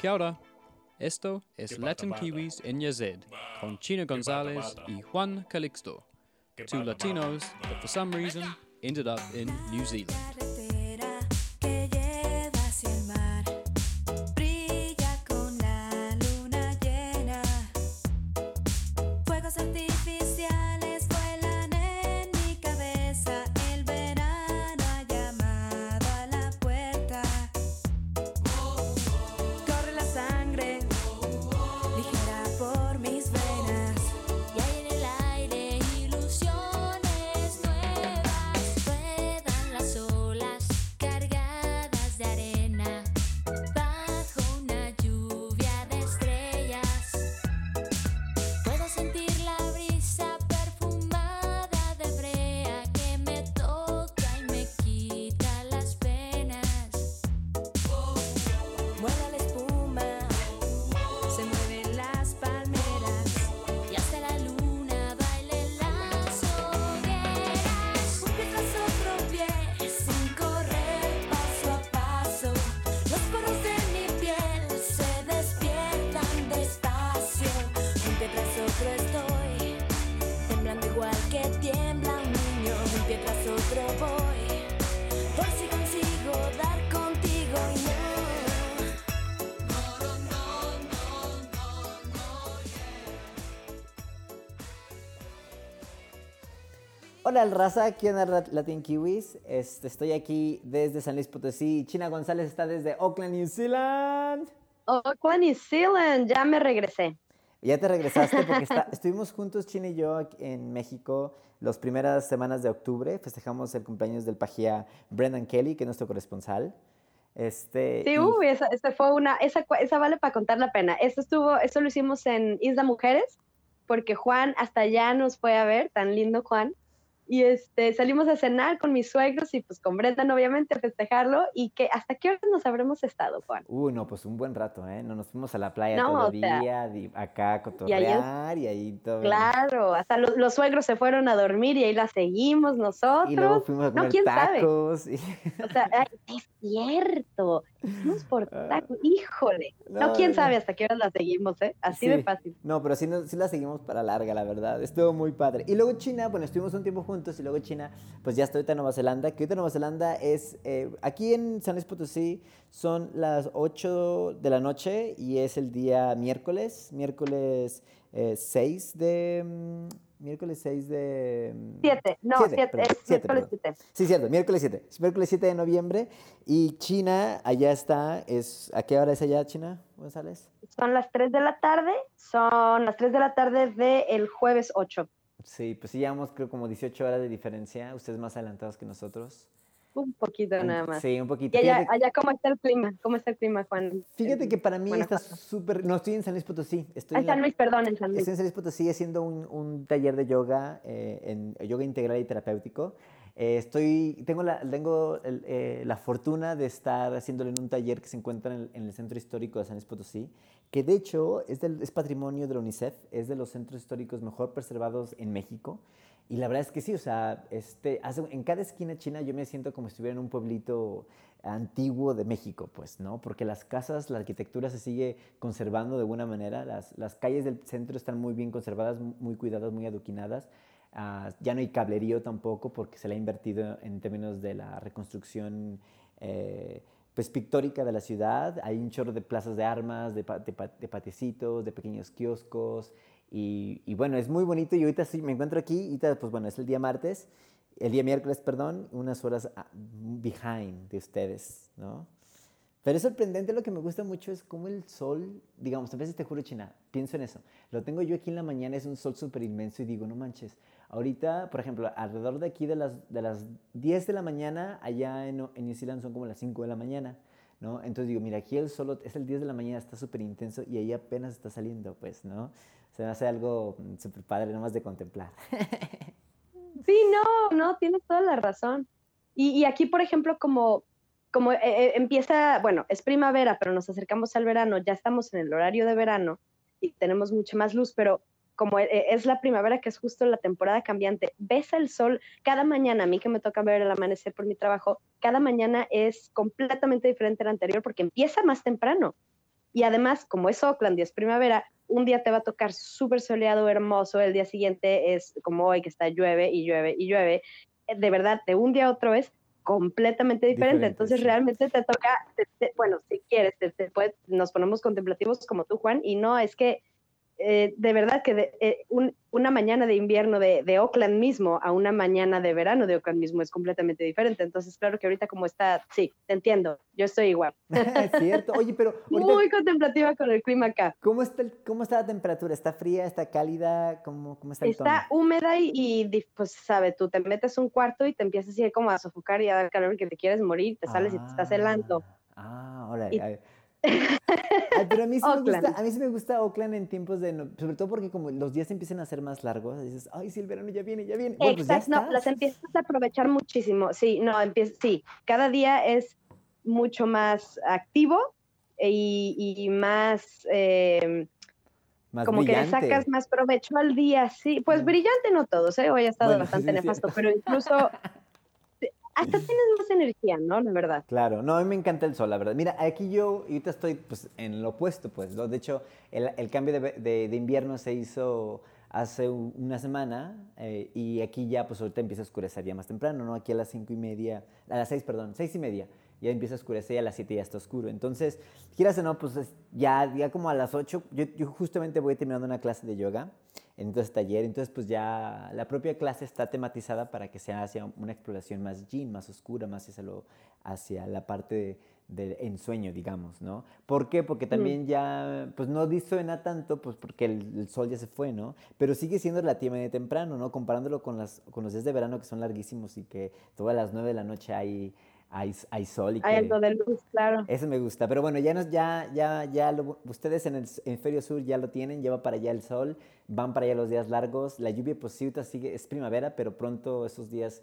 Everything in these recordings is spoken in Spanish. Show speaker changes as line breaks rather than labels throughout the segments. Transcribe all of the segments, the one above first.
Kia ora. Esto es Latin Kiwis en Yazid, con China Gonzalez y Juan Calixto, two Latinos that for some reason ended up in New Zealand.
Raza, en Lat- Latin Kiwis. Este, estoy aquí desde San Luis Potosí. China González está desde Auckland, New Zealand.
Auckland, New Zealand, ya me regresé.
Ya te regresaste porque está- estuvimos juntos, China y yo, en México las primeras semanas de octubre. Festejamos el cumpleaños del pajía Brendan Kelly, que es nuestro corresponsal. Este,
Sí,
y-
uy, esa, esa fue una, esa, esa vale para contar la pena. Eso estuvo, eso lo hicimos en Isla Mujeres, porque Juan hasta allá nos fue a ver, tan lindo Juan. Y este, salimos a cenar con mis suegros y pues con Brendan obviamente a festejarlo. ¿Y que hasta qué horas nos habremos estado, Juan?
Uy, no, pues un buen rato, ¿eh? No, nos fuimos a la playa
No,
todo el día, acá a cotorrear y ahí todo.
Claro, hasta los, los suegros se fueron a dormir y ahí la seguimos nosotros.
Y luego fuimos a
No, quién sabe.
y-
O sea, ay, es cierto. Por tacos. Híjole. No,
Ah. No,
quién
no.
sabe hasta qué horas la seguimos, ¿eh? Así de fácil.
No, pero sí, no- sí la seguimos para larga, la verdad. Estuvo muy padre. Y luego China, bueno, estuvimos un tiempo juntos y luego China, pues ya está ahorita en Nueva Zelanda. Que ahorita Nueva Zelanda es, eh, aquí en San Luis Potosí son las 8 de la noche y es el día miércoles, miércoles eh, 6 de... mm, miércoles 6 de... mm,
Siete, no, siete,
perdón,
es
siete,
miércoles
perdón.
siete.
Sí, cierto, miércoles 7. Es miércoles 7 de noviembre y China, allá está, es... ¿A qué hora es allá, China González?
Son las 3 de la tarde, son las 3 de la tarde del jueves 8.
Sí, pues sí, llevamos creo como 18 horas de diferencia, ustedes más adelantados que nosotros.
Un poquito nada más.
Sí, un poquito.
¿Y allá,
Fíjate,
allá cómo está el clima? ¿Cómo está el clima, Juan?
fíjate que para mí está
Guanajuato.
súper... No, estoy en San Luis Potosí. Estoy
Ah,
en la-
San Luis, perdón, en San Luis.
Estoy en San Luis Potosí haciendo un, un taller de yoga, eh, en yoga integral y terapéutico. Eh, estoy, tengo la, tengo el, eh, la fortuna de estar haciéndolo en un taller que se encuentra en el, en el Centro Histórico de San Luis Potosí, que de hecho es, del- es patrimonio de la UNICEF, es de los centros históricos mejor preservados en México. Y la verdad es que sí, o sea, este, en cada esquina china yo me siento como si estuviera en un pueblito antiguo de México, pues, ¿no? Porque las casas, la arquitectura se sigue conservando de buena manera, las, las calles del centro están muy bien conservadas, muy cuidadas, muy adoquinadas. Ah, ya no hay cablerío tampoco porque se le ha invertido en términos de la reconstrucción eh, pues, pictórica de la ciudad. Hay un chorro de plazas de armas, de, pa- de, pa- de patecitos, de pequeños kioscos. Y, y bueno, es muy bonito y ahorita sí me encuentro aquí, y ahorita, pues bueno, es el día martes, el día miércoles, perdón, unas horas ah, behind de ustedes, ¿no? Pero es sorprendente, lo que me gusta mucho es cómo el sol, digamos, a veces te juro, China, pienso en eso. Lo tengo yo aquí en la mañana, es un sol súper inmenso y digo, no manches. Ahorita, por ejemplo, alrededor de aquí de las, de las 10 de la mañana, allá en, en New Zealand son como las 5 de la mañana, ¿no? Entonces digo, mira, aquí el sol es el 10 de la mañana, está súper intenso y ahí apenas está saliendo, pues, ¿no? Se me hace algo mm, súper padre nomás de contemplar.
Sí, no, no, tienes toda la razón. Y, aquí, por ejemplo, como, como eh, eh, empieza, bueno, es primavera, pero nos acercamos al verano, ya estamos en el horario de verano y tenemos mucha más luz, pero como e- es la primavera, que es justo la temporada cambiante, ves el sol cada mañana, a mí que me toca ver el amanecer por mi trabajo, cada mañana es completamente diferente a la anterior porque empieza más temprano. Y además, como es Oakland y es primavera, un día te va a tocar súper soleado, hermoso, el día siguiente es como hoy que está llueve y llueve y llueve. Eh, De verdad, de un día a otro es completamente diferente.
Diferente,
Entonces,
sí.
realmente te toca, te- te- bueno, si quieres, te- te puede- nos ponemos contemplativos como tú, Juan, y no, es que eh, de verdad que de- eh, un- una mañana de invierno de, de Oakland mismo a una mañana de verano de Oakland mismo es completamente diferente. Entonces, claro que ahorita como está, sí, te entiendo, yo estoy igual.
es cierto. Oye, pero ahorita,
Muy contemplativa con el clima acá.
¿cómo, está el- ¿cómo está la temperatura? ¿Está fría? ¿Está cálida? ¿Cómo, cómo está el
Está
tono?
húmeda y, y pues, sabe, tú te metes a un cuarto y te empiezas así como a sofocar y a dar calor que te quieres morir, te sales y te estás helando.
Ah, ahora.
Y-
pero a mí, sí me gusta, a mí sí me gusta Oakland en tiempos de... no- sobre todo porque como los días empiezan a ser más largos, dices, ay, sí, el verano ya viene, ya viene. Bueno, pues ya
Exacto, no, las empiezas a aprovechar muchísimo. Sí, no, empieza, sí, cada día es mucho más activo y, y más, eh,
Más
como que le
brillante.
sacas más provecho al día, sí. Pues
Mm.
brillante no todos, ¿eh? Hoy ha estado
Bueno,
bastante
sí,
nefasto, pero incluso hasta tienes más energía, ¿no? La verdad.
Claro, no, a mí me encanta el sol, la verdad. Mira, aquí yo ahorita estoy pues, en lo opuesto, pues. ¿no? De hecho, el, cambio de, invierno se hizo hace una semana eh, y aquí ya, pues ahorita empieza a oscurecer ya más temprano, ¿no? Aquí a las cinco y media, a las seis, perdón, seis y media, ya empieza a oscurecer y a las siete ya está oscuro. Entonces, quieras o no, pues es- ya, ya como a las ocho, yo, yo justamente voy terminando una clase de yoga, entonces taller, entonces pues ya la propia clase está tematizada para que sea hacia una exploración más yin, más oscura, más hacia, lo, hacia la parte del ensueño, digamos, ¿no? ¿Por qué? Porque también ya, pues no disuena tanto, pues porque el, el sol ya se fue, ¿no? Pero sigue siendo relativamente temprano, ¿no? Comparándolo con, las, con los días de verano que son larguísimos y que todas las nueve de la noche hay, hay, hay sol y
Hay
que...
algo de luz, claro.
Ese me gusta, pero bueno, ya nos, ya, ya, ya lo- ustedes en el hemisferio sur ya lo tienen, lleva para allá el sol, van para allá los días largos, la lluvia pues sí, sigue, es primavera, pero pronto esos días,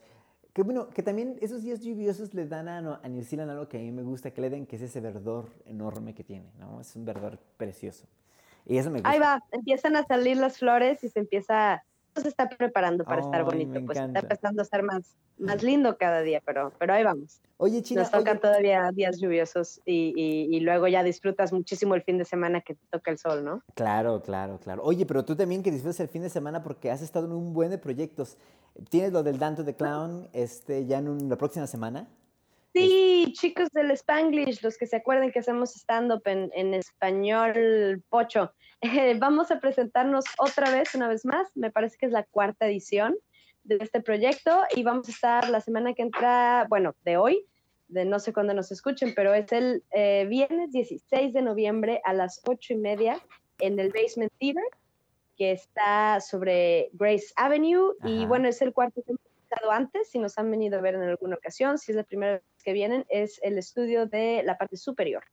que bueno, que también esos días lluviosos le dan a, a New Zealand algo que a mí me gusta, que le den, que es ese verdor enorme que tiene, ¿no? Es un verdor precioso. Y eso me gusta.
Ahí va, empiezan a salir las flores y se empieza, se está preparando para estar bonito, pues está empezando a ser más, más lindo cada día, pero, pero ahí vamos.
Oye, China,
Nos tocan
oye,
todavía días lluviosos y, y- y luego ya disfrutas muchísimo el fin de semana que te toca el sol, ¿no?
Claro, claro, claro. Oye, pero tú también que disfrutas el fin de semana porque has estado en un buen de proyectos. ¿Tienes lo del Dante de Clown este, ya en un- la próxima semana?
Sí, chicos del Spanglish, los que se acuerden que hacemos stand-up en, en español pocho, eh, vamos a presentarnos otra vez, una vez más, me parece que es la cuarta edición de este proyecto y vamos a estar la semana que entra, bueno, de hoy, de no sé cuándo nos escuchen, pero es el eh, viernes 16 de noviembre a las ocho y media en el Basement Theater, que está sobre Grace Avenue. Y bueno, es el cuarto que hemos estado antes, si nos han venido a ver en alguna ocasión, si es la primera vez que vienen, es el estudio de la parte superior,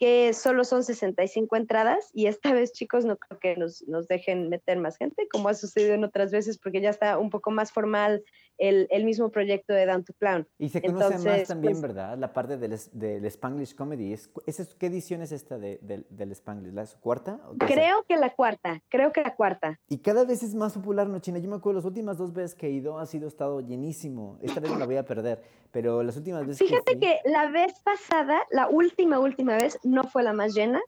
que solo son 65 entradas y esta vez, chicos, no creo que nos, nos dejen meter más gente, como ha sucedido en otras veces, porque ya está un poco más formal el, el mismo proyecto de Down to Clown.
Y se conoce más
Entonces,
también,
pues-
¿verdad? La parte del, del Spanglish Comedy. ¿Es, es- ¿Qué edición es esta de- del- del Spanglish? ¿La cuarta? o?
Creo que la cuarta, creo que la cuarta.
Y cada vez es más popular, ¿no, China? Yo me acuerdo, las últimas dos veces que he ido ha sido estado llenísimo. Esta vez la voy a perder, pero las últimas veces
Fíjate
que,
que la vez pasada, la última, última vez, no fue la más llena,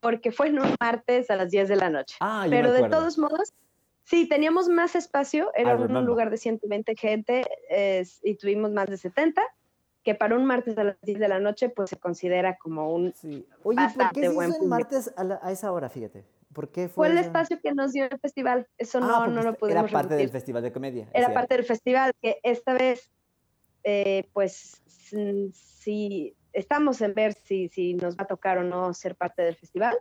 porque fue en un martes a las 10 de la noche.
Ah,
Pero de todos modos, sí, teníamos más espacio, era un
remember.
lugar de 120 gente es- y tuvimos más de 70, que para un martes a las 10 de la noche, pues se considera como un...
Sí. Oye, ¿por qué se
buen
hizo el martes a, la- a esa hora, fíjate? ¿Por qué fue
Fue el
esa-
espacio que nos dio el festival, eso
Ah,
no, no lo
esta-
pudimos
Era parte del. Festival de Comedia.
Era
cierto.
parte del festival, que esta vez, eh, pues, sí, estamos en ver si, si nos va a tocar o no ser parte del festival.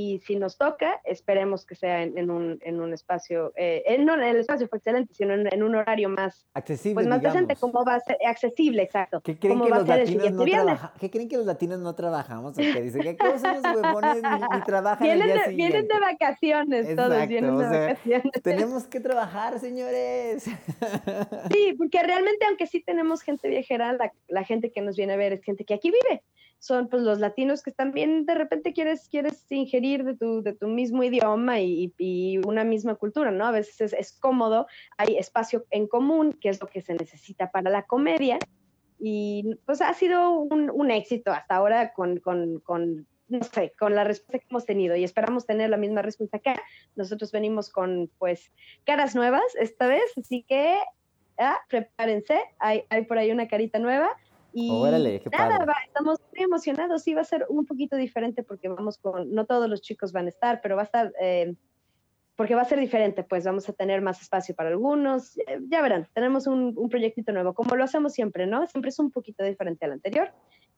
Y si nos toca, esperemos que sea en, en un, en un espacio, eh, eh, no, el espacio fue excelente, sino en, en un horario más,
Accesible,
pues más decente,
digamos.
como va a ser accesible, exacto.
¿Qué creen, que los
el
latinos no trabaja- ¿Qué creen que los latinos no trabajamos? ¿O qué? Dicen, ¿qué cosas los huevones ni, ni trabajan el
Vienen
día
de, vienen
siguiente?
de vacaciones, todos vienen de
o sea,
vacaciones.
Tenemos que trabajar, señores.
Sí, porque realmente aunque sí tenemos gente viajera, la, la gente que nos viene a ver es gente que aquí vive. Son pues los latinos que también de repente quieres, quieres ingerir de tu, de tu mismo idioma y, y una misma cultura, ¿no? A veces es, es, cómodo, hay espacio en común, que es lo que se necesita para la comedia, y pues ha sido un, un éxito hasta ahora con, con, con, no sé, con la respuesta que hemos tenido y esperamos tener la misma respuesta acá. Nosotros venimos con pues caras nuevas esta vez, así que ah, prepárense, hay, hay por ahí una carita nueva y
Órale, qué
nada,
padre.
va- estamos muy emocionados. Sí, va a ser un poquito diferente porque vamos con, no todos los chicos van a estar, pero va a estar, eh, porque va a ser diferente, pues vamos a tener más espacio para algunos. Eh, ya verán, tenemos un, un proyectito nuevo, como lo hacemos siempre, ¿no? Siempre es un poquito diferente al anterior.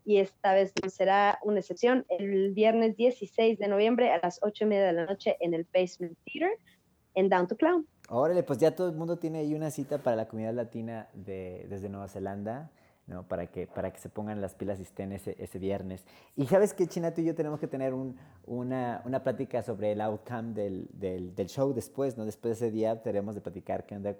Y esta vez no será una excepción. El viernes 16 de noviembre a las 8 y media de la noche en el Basement Theater en Down to Clown.
Órale, pues ya todo el mundo tiene ahí una cita para la comunidad latina de, desde Nueva Zelanda, ¿no? Para que, para que se pongan las pilas y estén ese, ese viernes. Y sabes que China, tú y yo tenemos que tener un- una, una plática sobre el outcome del, del, del show después, ¿no? Después de ese día tenemos de platicar qué onda,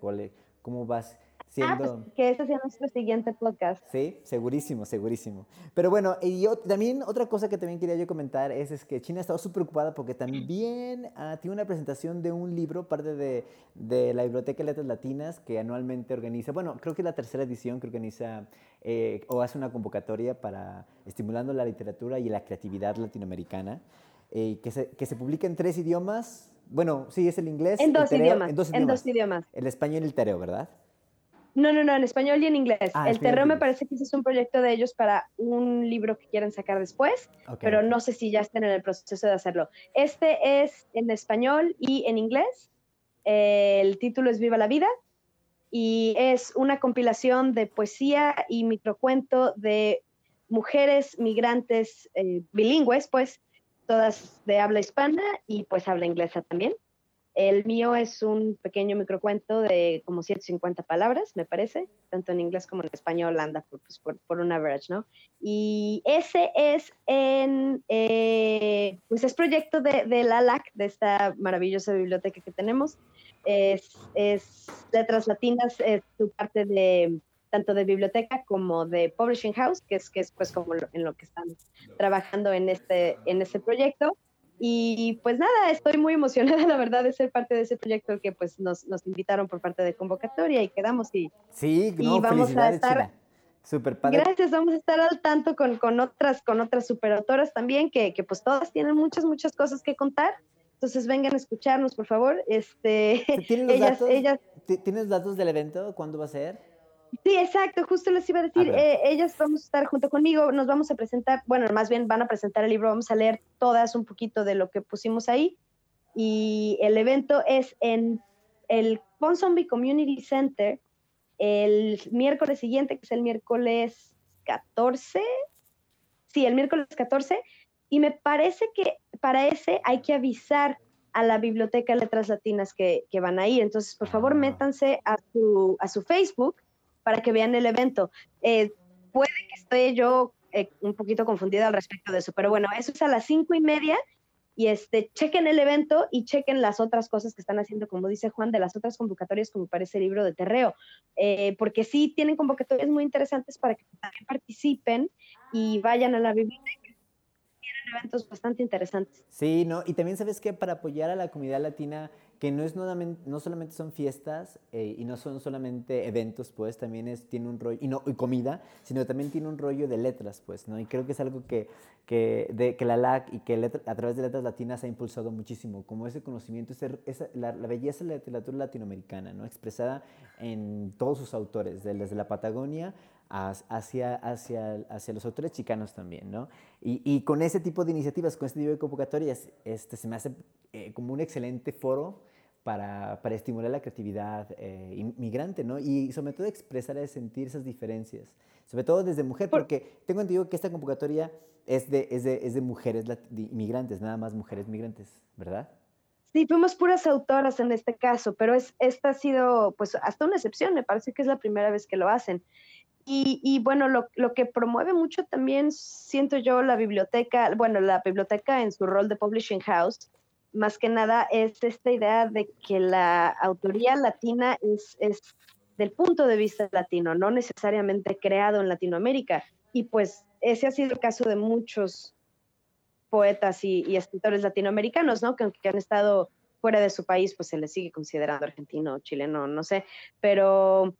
cómo vas
Ah, pues
siendo...
que ese sea nuestro siguiente podcast.
Sí, segurísimo, segurísimo. Pero bueno, y yo, también otra cosa que también quería yo comentar es, es que China ha estado súper ocupada porque también ah, tiene una presentación de un libro, parte de, de la Biblioteca de Letras Latinas, que anualmente organiza, bueno, creo que es la tercera edición que organiza eh, o hace una convocatoria para estimulando la literatura y la creatividad latinoamericana, eh, que, se, que se publica en tres idiomas. Bueno, sí, es el inglés.
En dos
tereo-
idiomas.
En dos
En
idiomas.
dos idiomas.
El español y el tereo, ¿verdad?
No, no, no, en español y en inglés.
Ah,
el terreo me parece que ese es un proyecto de ellos para un libro que quieren sacar después,
Ok.
pero no sé si ya estén en el proceso de hacerlo. Este es en español y en inglés. El título es Viva la Vida y es una compilación de poesía y microcuento de mujeres migrantes eh, bilingües, pues todas de habla hispana y pues habla inglesa también. El mío es un pequeño microcuento de como 150 palabras, me parece, tanto en inglés como en español anda por, pues, por, por un average, ¿no? Y ese es en, eh, pues es proyecto de, de la LAC, de esta maravillosa biblioteca que tenemos. Es, es Letras Latinas, es su parte de tanto de biblioteca como de Publishing House, que es, que es pues como lo- en lo que están trabajando en este, en este proyecto. Y pues nada, estoy muy emocionada, la verdad, de ser parte de ese proyecto que pues nos, nos invitaron por parte de convocatoria y quedamos y
Sí,
Y
no,
vamos a estar-
China. Súper padre.
gracias, vamos a estar al tanto con, con otras, con otras superautoras también, que, que pues todas tienen muchas, muchas cosas que contar. Entonces vengan a escucharnos, por favor. Este,
¿Tienes los
ellas,
datos?
ellas,
¿Ti- ¿Tienes datos del evento? ¿Cuándo va a ser?
Sí, exacto, justo les iba a decir,
A ver.
eh, ellas vamos a estar junto conmigo, nos vamos a presentar, bueno, más bien van a presentar el libro, vamos a leer todas un poquito de lo que pusimos ahí. Y el evento es en el Ponsonby Community Center el miércoles siguiente, que es el miércoles 14. Sí, el miércoles 14. Y me parece que para ese hay que avisar a la Biblioteca de Letras Latinas que, que van a ir. Entonces, por favor,
Ah.
métanse a su, a su Facebook para que vean el evento. Eh, puede que esté yo eh, un poquito confundida al respecto de eso, pero bueno, eso es a las cinco y media y este, chequen el evento y chequen las otras cosas que están haciendo, como dice Juan, de las otras convocatorias, como parece el libro de Terreo, eh, porque sí tienen convocatorias muy interesantes para que también participen y vayan a la biblioteca. Eventos bastante interesantes.
Sí, ¿no? Y también sabes que para apoyar a la comunidad latina, que no, es no solamente son fiestas eh, y no son solamente eventos, pues también es, tiene un rollo, y, no, y comida, sino también tiene un rollo de letras, pues, ¿no? Y creo que es algo que, que, de, que la LAC y que a través de letras latinas ha impulsado muchísimo, como ese conocimiento, esa- la, la belleza de la literatura latinoamericana, ¿no? Expresada en todos sus autores, de- desde la Patagonia hacia, hacia, hacia los autores chicanos también, ¿no? Y, y con ese tipo de iniciativas, con este tipo de convocatorias, este, se me hace eh, como un excelente foro para, para estimular la creatividad eh, inmigrante, ¿no? Y sobre todo expresar y sentir esas diferencias, sobre todo desde mujer,
Por-
porque tengo entendido que esta convocatoria es de, es de, es de mujeres de inmigrantes, nada más mujeres migrantes, ¿verdad?
Sí, fuimos puras autoras en este caso, pero es, esta ha sido pues hasta una excepción, me parece que es la primera vez que lo hacen. Y, bueno, lo, lo que promueve mucho también, siento yo, la biblioteca, bueno, la biblioteca en su rol de publishing house, más que nada es esta idea de que la autoría latina es, es del punto de vista latino, no necesariamente creado en Latinoamérica. Y pues ese ha sido el caso de muchos poetas y, y escritores latinoamericanos, ¿no? Que aunque han estado fuera de su país, pues se les sigue considerando argentino, chileno, no sé, pero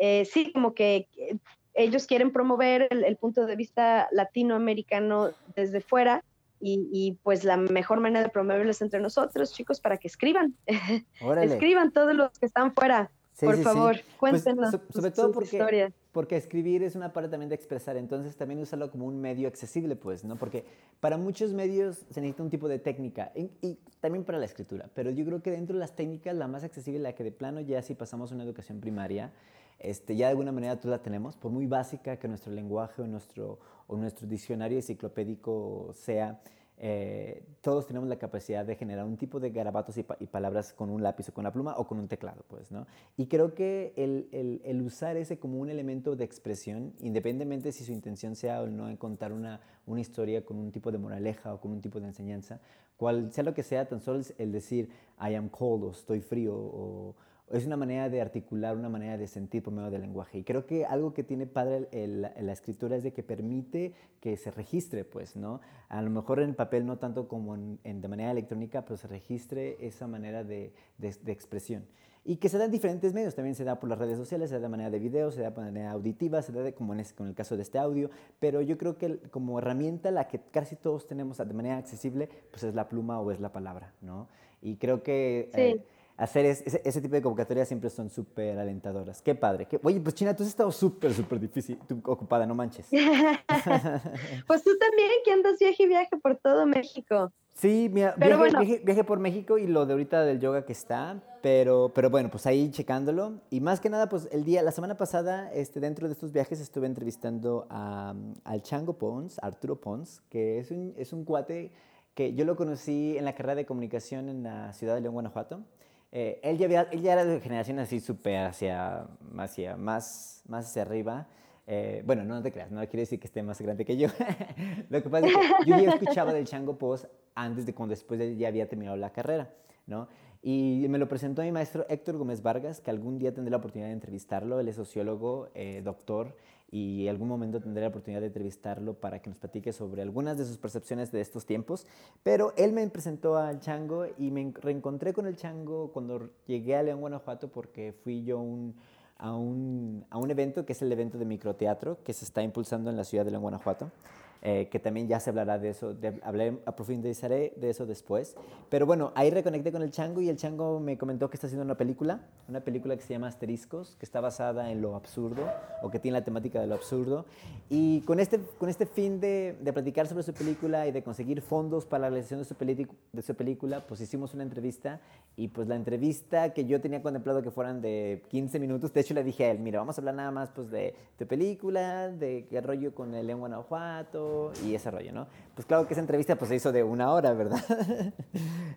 eh, sí, como que eh, ellos quieren promover el, el punto de vista latinoamericano desde fuera y, y, pues la mejor manera de promoverlo es entre nosotros, chicos, para que escriban, escriban todos los que están fuera,
Sí,
por
sí, sí.
favor,
Pues,
cuéntenos
so- sobre
sus-
todo porque,
historias.
porque escribir es una parte también de expresar, entonces también usarlo como un medio accesible, pues, ¿no? Porque para muchos medios se necesita un tipo de técnica y, y también para la escritura, pero yo creo que dentro de las técnicas la más accesible, la que de plano ya si pasamos una educación primaria, este, ya de alguna manera tú la tenemos, por muy básica que nuestro lenguaje o nuestro, o nuestro diccionario enciclopédico sea, eh, todos tenemos la capacidad de generar un tipo de garabatos y, pa- y palabras con un lápiz o con una pluma o con un teclado, pues, ¿no? Y creo que el, el- usar ese como un elemento de expresión, independientemente si su intención sea o no en contar una, una historia con un tipo de moraleja o con un tipo de enseñanza, cual sea lo que sea, tan solo el decir I am cold o estoy frío o, es una manera de articular, una manera de sentir por medio del lenguaje. Y creo que algo que tiene padre el- el- la escritura es de que permite que se registre, pues, ¿no? A lo mejor en papel no tanto como en, en- de manera electrónica, pero se registre esa manera de, de- de expresión. Y que se da en diferentes medios, también se da por las redes sociales, se da de manera de video, se da de manera auditiva, se da de- como en, es- con el caso de este audio, pero yo creo que el- como herramienta la que casi todos tenemos de manera accesible, pues es la pluma o es la palabra, ¿no? Y creo que...
Sí.
eh, hacer es- ese, ese tipo de convocatorias siempre son súper alentadoras. Qué padre. Qué- oye, pues China, tú has estado súper, súper difícil, tú ocupada, no manches.
Pues tú también, que andas viaje y viaje por todo México.
Sí, mira, viaje,
bueno.
viaje- viaje por México y lo de ahorita del yoga que está, pero, pero bueno, pues ahí checándolo. Y más que nada, pues el día, la semana pasada, este, dentro de estos viajes estuve entrevistando a, al Chango Pons, Arturo Pons, que es un, es un cuate que yo lo conocí en la carrera de comunicación en la ciudad de León, Guanajuato. Eh, él, ya había- él ya era de generación así súper hacia, hacia más, más hacia arriba. Eh, bueno, no, te creas, no quiere decir que esté más grande que yo. Lo que pasa es que yo ya escuchaba del Chango Post antes de cuando después de ya había terminado la carrera, ¿no? Y me lo presentó mi maestro Héctor Gómez Vargas, que algún día tendré la oportunidad de entrevistarlo. Él es sociólogo, eh, doctor, y algún momento tendré la oportunidad de entrevistarlo para que nos platique sobre algunas de sus percepciones de estos tiempos. Pero él me presentó al Chango y me en- reencontré con el Chango cuando llegué a León, Guanajuato, porque fui yo un- a, un, a un evento que es el evento de microteatro que se está impulsando en la ciudad de León, Guanajuato. Eh, que también ya se hablará de eso, de, profundizaré de eso después. Pero bueno, ahí reconecté con el Chango y el Chango me comentó que está haciendo una película, una película que se llama Asteriscos, que está basada en lo absurdo o que tiene la temática de lo absurdo. Y con este, con este fin de, de platicar sobre su película y de conseguir fondos para la realización de su, de su película, pues hicimos una entrevista y pues la entrevista que yo tenía contemplado que fueran de 15 minutos, de hecho le dije a él, mira, vamos a hablar nada más pues de tu película, de qué rollo con el León Guanajuato y ese rollo, ¿no? Pues claro que esa entrevista pues se hizo de una hora, ¿verdad?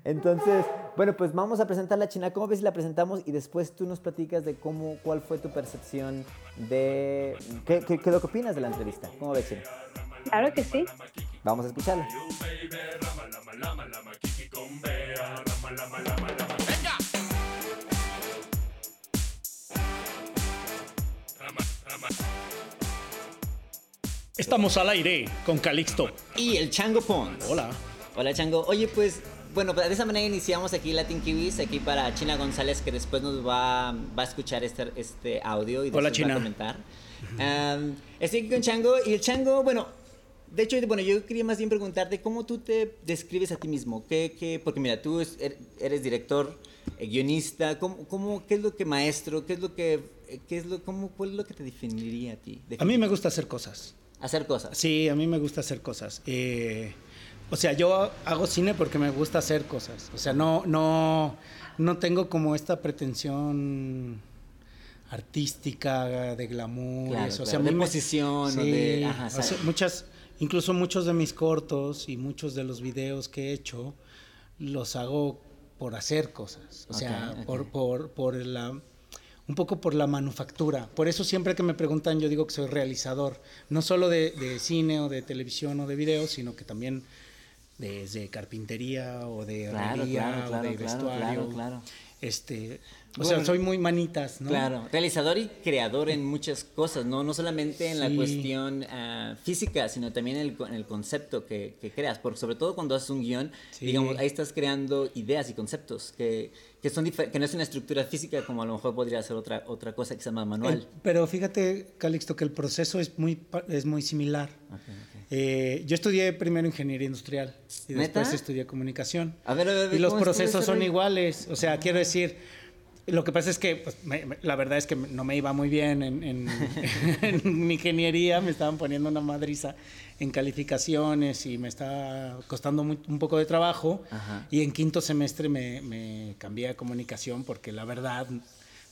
Entonces, bueno, pues vamos a presentar la China. ¿Cómo ves si la presentamos y después tú nos platicas de cómo, cuál fue tu percepción de... ¿Qué, qué, qué lo que opinas de la entrevista? ¿Cómo ves, China?
Claro que sí.
Vamos a escucharla.
Estamos al aire con Calixto.
Y el Chango Pons.
Hola.
Hola Chango. Oye, pues, bueno, de esa manera iniciamos aquí Latin Kiwis, aquí para China González, que después nos va, va a escuchar este, este audio y después
Hola,
va
China.
a comentar. Am, estoy aquí con Chango y el Chango, bueno, de hecho, bueno, yo quería más bien preguntarte cómo tú te describes a ti mismo. ¿Qué, qué, porque mira, tú er- eres director, eh, guionista, ¿cómo, cómo, ¿qué es lo que maestro? ¿Qué es lo que, eh, qué es lo, cómo, cuál es lo que te definiría a ti?
A mí me gusta hacer cosas.
Hacer cosas.
Sí, a mí me gusta hacer cosas. Eh, o sea, yo hago cine porque me gusta hacer cosas. O sea, no, no, no tengo como esta pretensión artística de glamour. y
Claro,
eso. O sea,
de
mí me-
posición o
Sí,
de- ajá,
o sea,
exacto.
muchas, incluso muchos de mis cortos y muchos de los videos que he hecho los hago por hacer cosas. O sea, por, por, por la un poco por la manufactura. Por eso siempre que me preguntan yo digo que soy realizador, no solo de, de cine o de televisión o de video, sino que también desde carpintería o de
Claro,
herrería
claro,
o
claro,
de
claro,
vestuario. Este, o sea, soy muy manitas, ¿no?
Claro, realizador y creador en muchas cosas, no, no solamente en la cuestión ah, física, sino también en el, en el concepto que, que creas, porque sobre todo cuando haces un guion,
Sí.
digamos, ahí estás creando ideas y conceptos que, que, son difer- que no es una estructura física como a lo mejor podría ser otra, otra cosa que se llama manual.
El- pero fíjate, Calixto, que el proceso es muy, es muy similar. Eh, yo estudié primero ingeniería industrial y
¿Neta?
después estudié comunicación.
A ver, a ver, a ver,
Y los
¿cómo estuvo
procesos son iguales. O sea, quiero decir, lo que pasa es que pues, me- me- la verdad es que no me iba muy bien en, en- en mi ingeniería. Me estaban poniendo una madriza en calificaciones y me estaba costando muy- un poco de trabajo.
Ajá.
Y en quinto semestre me, me cambié a comunicación porque la verdad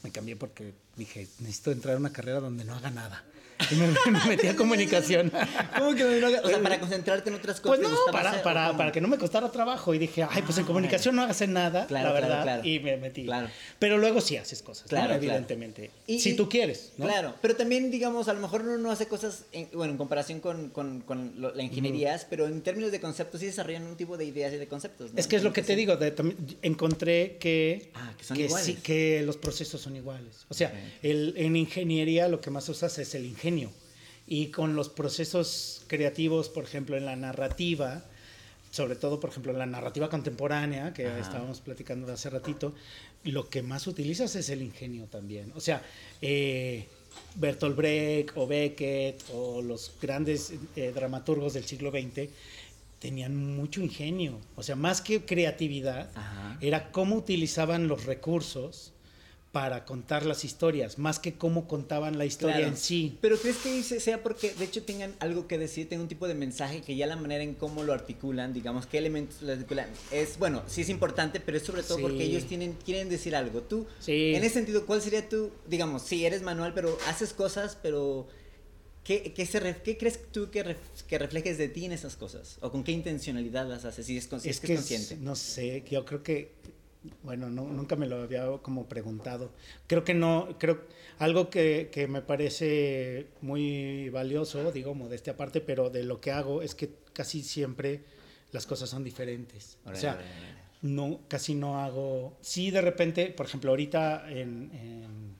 me cambié porque dije, necesito entrar a una carrera donde no haga nada. Y me, me metí a comunicación.
¿Cómo que no haga- O sea, para concentrarte en otras cosas.
Pues
¿te
no, para,
hacer, o
para,
cómo?
para que no me costara trabajo. Y dije, ay, pues en
Ah,
comunicación no hagas nada,
Claro,
la
claro,
verdad.
claro.
Y me metí.
Claro.
Pero luego sí haces cosas, ¿no?
Claro,
evidentemente.
Y-
si tú quieres, ¿no?
Claro, pero también, digamos, a lo mejor uno no hace cosas, en, bueno, en comparación con, con, con lo- la ingeniería, pero en términos de conceptos sí desarrollan un tipo de ideas y de conceptos. ¿no?
Es que es lo que te digo, de- también encontré que,
Ah, que son
sí,
iguales.
que los procesos son iguales. O sea,
Ok.
el, en ingeniería lo que más usas es el ingenio. Y con los procesos creativos, por ejemplo, en la narrativa, sobre todo, por ejemplo, en la narrativa contemporánea, que
Ajá.
estábamos platicando de hace ratito, lo que más utilizas es el ingenio también. O sea, eh, Bertolt Brecht o Beckett o los grandes eh, dramaturgos del siglo XX tenían mucho ingenio. O sea, más que creatividad,
Ajá.
era cómo utilizaban los recursos para contar las historias, más que cómo contaban la historia
Claro.
en sí.
Pero crees que sea porque de hecho tengan algo que decir, tengan un tipo de mensaje que ya la manera en cómo lo articulan, digamos, qué elementos lo articulan, es bueno, sí es importante, pero es sobre todo
Sí.
porque ellos tienen, quieren decir algo. Tú,
Sí.
en ese sentido, ¿cuál sería tu, digamos, sí eres manual, pero haces cosas, pero ¿qué, qué, se qué crees tú que, ref- que reflejes de ti en esas cosas? ¿O con qué intencionalidad las haces? Si es, con- si es, que es consciente.
no sé, yo creo que, bueno, no- nunca me lo había como preguntado. Creo que no, creo, algo que, que me parece muy valioso, digo, modestia aparte, pero de lo que hago es que casi siempre las cosas son diferentes. O sea, no, casi no hago. Sí, de repente, por ejemplo, ahorita en, en,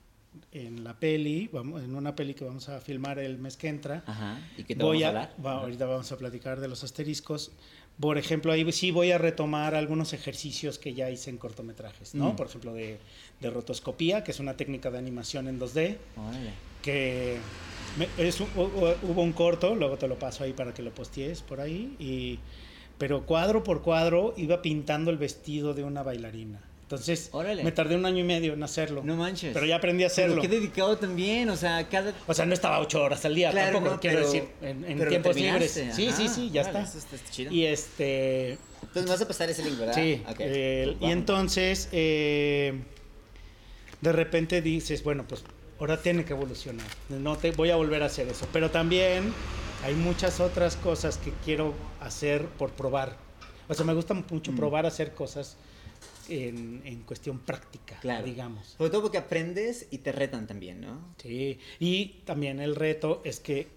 en la peli, vamos, en una peli que vamos a filmar el mes que entra,
Ajá. ¿Y qué te
voy
vamos a
a,
hablar?
va- ahorita vamos a platicar de los asteriscos. Por ejemplo, ahí sí voy a retomar algunos ejercicios que ya hice en cortometrajes, ¿no?
Mm.
Por ejemplo, de, de rotoscopía, que es una técnica de animación en 2D,
Órale.
que me- es hubo un corto, luego te lo paso ahí para que lo postees por ahí, y, pero cuadro por cuadro iba pintando el vestido de una bailarina. Entonces,
Órale.
me tardé un año y medio en hacerlo.
No manches.
Pero ya aprendí a
Pero
hacerlo.
qué dedicado también, o sea, cada...
O sea, no estaba ocho horas al día,
Claro,
tampoco
no,
quiero
pero-
decir, en,
pero
tiempos libres. Sí, sí, sí, ya está.
eso está chido.
Y este,
Entonces me vas a pasar ese link, ¿verdad?
sí,
Ok.
eh, y entonces eh, de repente dices, bueno, pues ahora tiene que evolucionar. No te voy a volver a hacer eso, pero también hay muchas otras cosas que quiero hacer por probar. O sea, me gusta mucho
Mm.
probar hacer cosas en, en cuestión práctica,
Claro.
digamos.
Sobre todo porque aprendes y te retan también, ¿no?
Sí, y también el reto es que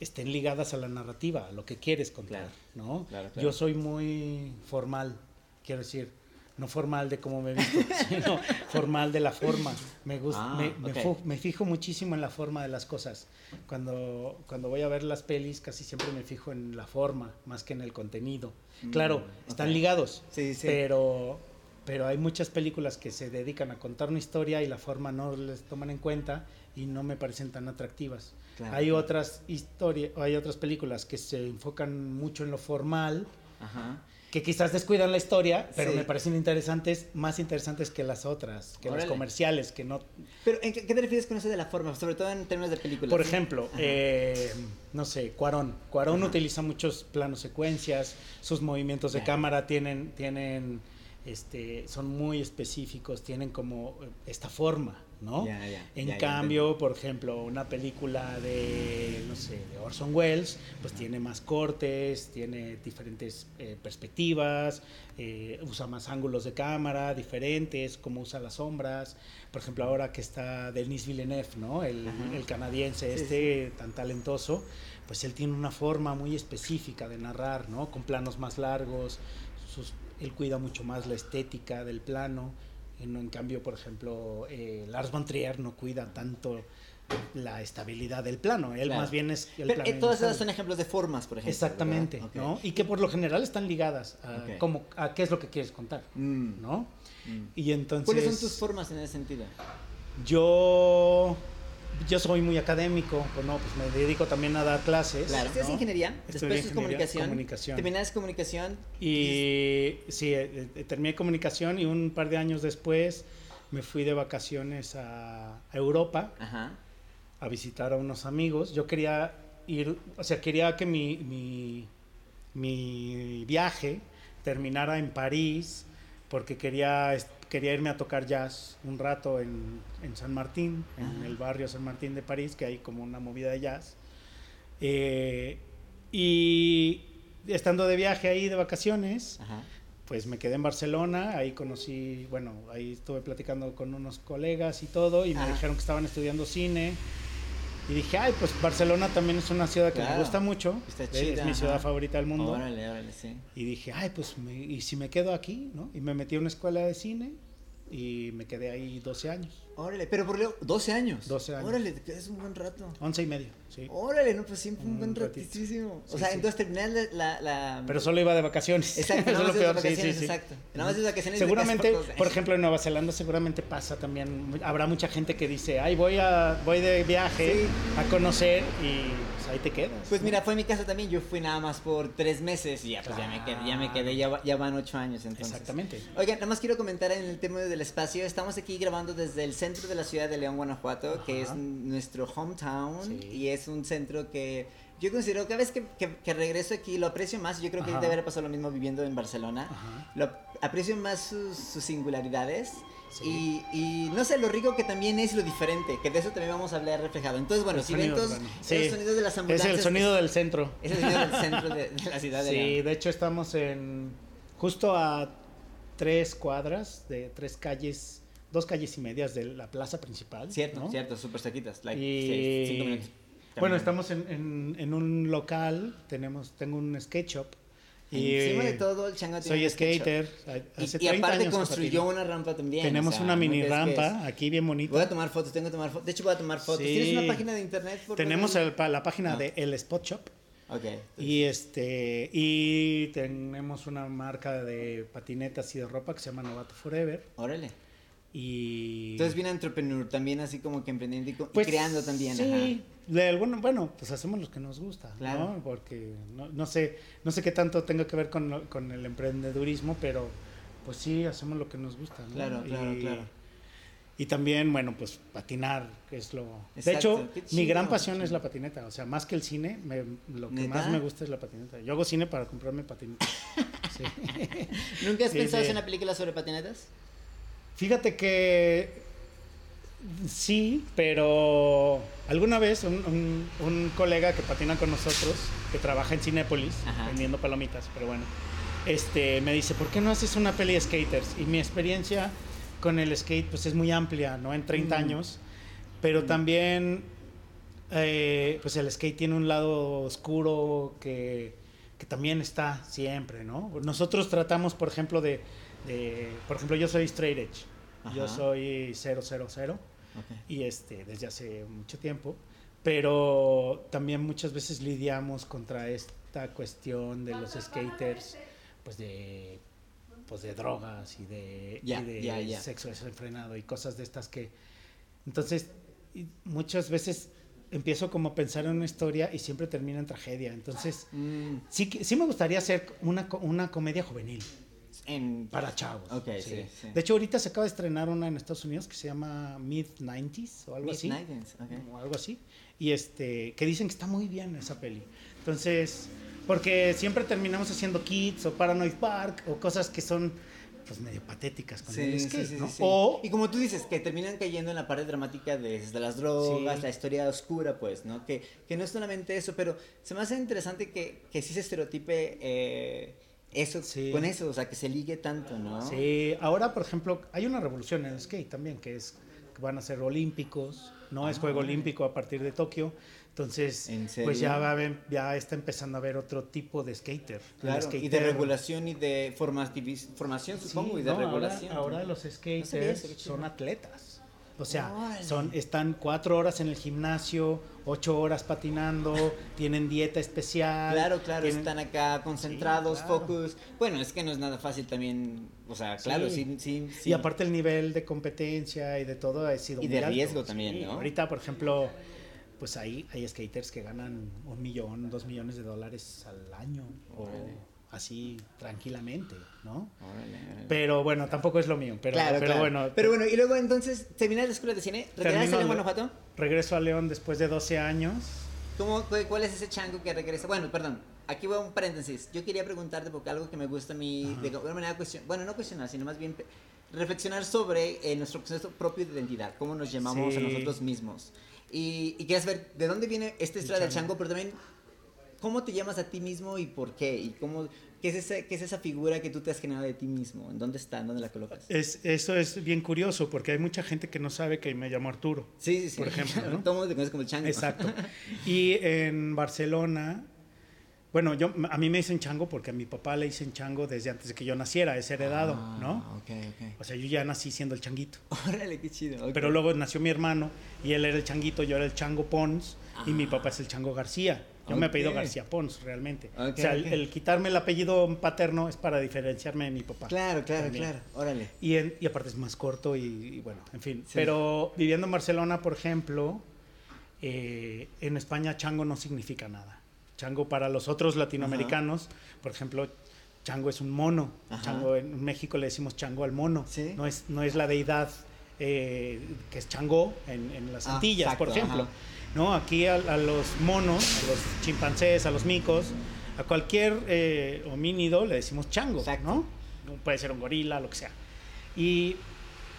estén ligadas a la narrativa, a lo que quieres contar,
Claro,
¿no?
claro, claro.
Yo soy muy formal, quiero decir, no formal de cómo me visto, sino formal de la forma. Me gusta,
Ah,
me, me me fijo muchísimo en la forma de las cosas. Cuando, cuando voy a ver las pelis, casi siempre me fijo en la forma, más que en el contenido. Claro, están
Mm, ok.
ligados,
Sí, sí.
pero pero hay muchas películas que se dedican a contar una historia y la forma no les toman en cuenta y no me parecen tan atractivas.
Claro,
hay otras historias, hay otras películas que se enfocan mucho en lo formal,
Ajá.
que quizás descuidan la historia, pero
Sí.
me parecen interesantes, más interesantes que las otras, que
Órale.
los comerciales, que no
Pero, ¿en qué, qué te refieres con eso de la forma? Sobre todo en términos de películas.
Por
¿sí?
ejemplo,
Ajá.
eh, no sé, Cuarón. Cuarón
Ajá.
utiliza muchos planos secuencias, sus movimientos de
Ya.
cámara tienen, tienen, este, son muy específicos, tienen como eh, esta forma, ¿no? En cambio, por ejemplo, una película de, no sé, de Orson Welles, pues tiene más cortes, tiene diferentes eh, perspectivas, eh, usa más ángulos de cámara diferentes, cómo usa las sombras. Por ejemplo, ahora que está Denis Villeneuve, ¿no? El, canadiense
Sí,
este tan talentoso, pues él tiene una forma muy específica de narrar, ¿no? Con planos más largos, sus, él cuida mucho más la estética del plano. En, en cambio, por ejemplo, eh, Lars von Trier no cuida tanto la estabilidad del plano. Él
Claro.
más bien es el
Pero,
plano
todas esas son ejemplos de formas, por ejemplo.
Exactamente. ¿no? Y que por lo general están ligadas a,
Ok.
cómo- a qué es lo que quieres contar,
Mm,
¿no?
mm.
Y entonces...
¿Cuáles son tus formas en ese sentido?
Yo, yo soy muy académico, pues no, pues me dedico también a dar clases.
Claro, estudias
¿no?
ingeniería,
Estudié
después es
ingeniería,
comunicación,
comunicación.
terminaste comunicación
Y sí, eh, eh, terminé comunicación y un par de años después me fui de vacaciones a, a Europa
Ajá.
a visitar a unos amigos. Yo quería ir, o sea, quería que mi, mi, mi viaje terminara en París porque quería, quería irme a tocar jazz un rato en, en San Martín, en
Ajá.
el barrio San Martín de París, que hay como una movida de jazz. Eh, y estando de viaje ahí de vacaciones,
Ajá.
pues me quedé en Barcelona, ahí conocí, bueno, ahí estuve platicando con unos colegas y todo, y me
Ajá.
dijeron que estaban estudiando cine. Y dije, ay, pues Barcelona también es una ciudad que
Claro.
me gusta mucho,
Está
es
chida,
mi ciudad
ajá.
favorita del mundo.
Órale, órale, sí.
Y dije, ay, pues, me- ¿y si me quedo aquí? ¿no? Y me metí a una escuela de cine y me quedé ahí 12 años,
Órale, pero por lo 12 años.
12 años.
Órale, te quedas un buen rato.
11 y medio, sí.
Órale, no, pues siempre un
Un
buen ratísimo. O sea,
sí.
entonces terminé la, la, la-
Pero solo iba de vacaciones.
Exacto, nada
es
más de vacaciones,
sí,
exacto. Nada más de vacaciones.
Seguramente,
por
por ejemplo, en Nueva Zelanda seguramente pasa también, habrá mucha gente que dice, ay, voy a voy de viaje a conocer y ahí te quedas.
Pues
¿no?
mira, fue mi caso también. Yo fui nada más por tres meses y ya, pues ya me quedé, ya, me quedé ya, ya van ocho años entonces.
Exactamente.
Oigan, nada más quiero comentar en el tema del espacio. Estamos aquí grabando desde el centro de la ciudad de León, Guanajuato, que es
Ajá.
nuestro hometown
Sí.
y es un centro que yo considero cada vez que, que- que regreso aquí lo aprecio más. Yo creo que
Ajá.
debe haber pasado lo mismo viviendo en Barcelona.
Ajá.
Lo aprecio más sus, sus singularidades.
Sí.
Y, y no sé, lo rico que también es lo diferente, que de eso también vamos a hablar reflejado. Entonces, bueno,
El
si ven todos sonidos de las
Es
ambulancias.
el sonido del centro.
Es el sonido del centro de, de la ciudad de
Sí,
León.
de hecho estamos en justo a tres cuadras de tres calles, dos calles y medias de la plaza principal.
Cierto,
¿no?
cierto, súper cerquitas. Like,
Y-
seis, cinco minutos.
Bueno, estamos en, en- en un local, tenemos, tengo un skate shop. Y
Encima de todo, el chango tiene
soy skater.
Y,
Hace
y
30
aparte construyó una rampa también.
Tenemos
o sea,
una
no
mini rampa aquí bien bonita.
Voy a tomar fotos, tengo que tomar fotos. De hecho, voy a tomar fotos.
Sí.
¿Tienes una página de internet? por
Tenemos el la página
Ah.
de El Spot Shop.
Ok.
Y este y tenemos una marca de patinetas y de ropa que se llama Novato Forever.
Órale.
Y
Entonces, bien entrepreneur, también así como que emprendiendo y,
Pues,
creando también.
Sí, de alguna- bueno, pues hacemos lo que nos gusta,
Claro.
¿no? Porque no, no sé, no sé qué tanto tenga que ver con, con el emprendedurismo, pero pues sí, hacemos lo que nos gusta, ¿no?
Claro, claro,
y,
claro.
Y también, bueno, pues patinar, que es lo...
Exacto,
De hecho,
qué
mi gran
chido,
pasión
qué
es
chido.
la patineta, o sea, más que el cine, me- lo que
¿Neta?
más me gusta es la patineta. Yo hago cine para comprarme patineta. Sí.
¿Nunca has
Sí,
pensado
sí.
hacer una película sobre patinetas?
Fíjate que sí, pero alguna vez un, un- un colega que patina con nosotros, que trabaja en Cinépolis,
Ajá.
vendiendo palomitas, pero bueno, este, me dice, ¿por qué no haces una peli de skaters? Y mi experiencia con el skate pues es muy amplia, ¿no? En 30
Mm.
años, pero también eh, pues el skate tiene un lado oscuro que, que también está siempre, ¿no? Nosotros tratamos, por ejemplo, de, de- por ejemplo, yo soy straight edge, yo soy 000
Ok.
y este desde hace mucho tiempo, pero también muchas veces lidiamos contra esta cuestión de los skaters, pues de pues de drogas y de, y de sexo desenfrenado y cosas de estas que entonces muchas veces empiezo como a pensar en una historia y siempre termina en tragedia. Entonces
Mm,
sí sí me gustaría hacer una, una comedia juvenil.
En...
para chavos
Ok, sí, sí.
de hecho ahorita se acaba de estrenar una en Estados Unidos que se llama Mid 90s o algo
Mid
así.
90s, ok.
o algo así. Y este que dicen que está muy bien esa peli. Entonces porque siempre terminamos haciendo Kids o Paranoid Park o cosas que son pues medio patéticas con el skate,
sí, sí,
¿no? o
Y como tú dices, que terminan cayendo en la parte dramática de, las drogas, la historia oscura, pues, ¿no? Que, que no es solamente eso, pero se me hace interesante que, que sí se estereotipe eh, eso con eso, o sea, que se ligue tanto, ¿no?
Sí, ahora por ejemplo hay una revolución en el skate también, que es que van a ser olímpicos, no es
Ah,
juego
órale.
olímpico a partir de Tokio,
¿En
Entonces, pues ya, va a ya está empezando a haber otro tipo de skater.
Y de regulación y de formación,
Sí,
supongo, y de
no,
regulación.
Ahora, los skaters
eso,
son atletas. O sea, son, están cuatro horas en el gimnasio, ocho horas patinando, tienen dieta especial.
Claro, claro,
tienen-
están acá concentrados,
Sí, claro.
focus. Bueno, es que no es nada fácil también, o sea, claro, sí, sí, sí.
Y aparte el nivel de competencia y de todo ha sido
Y
muy
de
alto.
riesgo también, ¿no?
Ahorita, por ejemplo, pues ahí hay skaters que ganan un millón, dos millones de dólares al año. O así tranquilamente, ¿no?
Órale, órale.
Pero bueno, tampoco es lo mío. Pero,
claro,
pero
claro.
bueno,
Pero bueno, y luego entonces, ¿terminas la escuela de cine? ¿Regresaste
Termino
en
la-
Guanajuato?
regreso a León después de 12 años.
¿Cómo, cu- ¿Cuál es ese chango que regresa? Bueno, perdón, aquí voy a un paréntesis. Yo quería preguntarte porque algo que me gusta a mí, de alguna manera cuestionar, bueno, no cuestionar, sino más bien reflexionar sobre eh, nuestro concepto propio de identidad, cómo nos llamamos a nosotros mismos. Y, y querías ver de dónde viene esta historia del
chango.
chango, pero también cómo te llamas a ti mismo y por qué, y cómo, qué es, esa, qué es esa figura que tú te has generado de ti mismo, en dónde está, en dónde la colocas.
Es, eso es bien curioso porque hay mucha gente que no sabe que me llamo Arturo.
Sí, sí, sí.
por ejemplo, ¿no?
Todo el mundo te conoce como el chango.
Exacto. Y en Barcelona, bueno, yo, a mí me dicen chango porque a mi papá le dicen chango desde antes de que yo naciera, es heredado,
Ah,
¿no?
Ok, ok.
O sea, yo ya nací siendo el changuito.
Órale, qué chido.
Pero luego nació mi hermano y él era el changuito, yo era el chango Pons y mi papá es el chango García. Yo me he apellido. García Pons, realmente. O sea, el- quitarme el apellido paterno es para diferenciarme de mi papá.
Claro, claro,
También.
claro. Órale.
Y, en- y aparte es más corto y, y bueno, en fin.
Sí.
Pero viviendo en Barcelona, por ejemplo, eh, en España chango no significa nada. Chango para los otros latinoamericanos, por ejemplo, chango es un mono.
Ajá.
Chango en México le decimos chango al mono.
Sí.
No, es, no es la deidad eh, que es chango en, en las
Ah,
Antillas,
exacto,
por ejemplo.
ajá.
No, aquí a, a los monos, a los chimpancés, a los micos, a cualquier eh, homínido le decimos chango,
Exacto.
¿no? Puede ser un gorila, lo que sea. Y,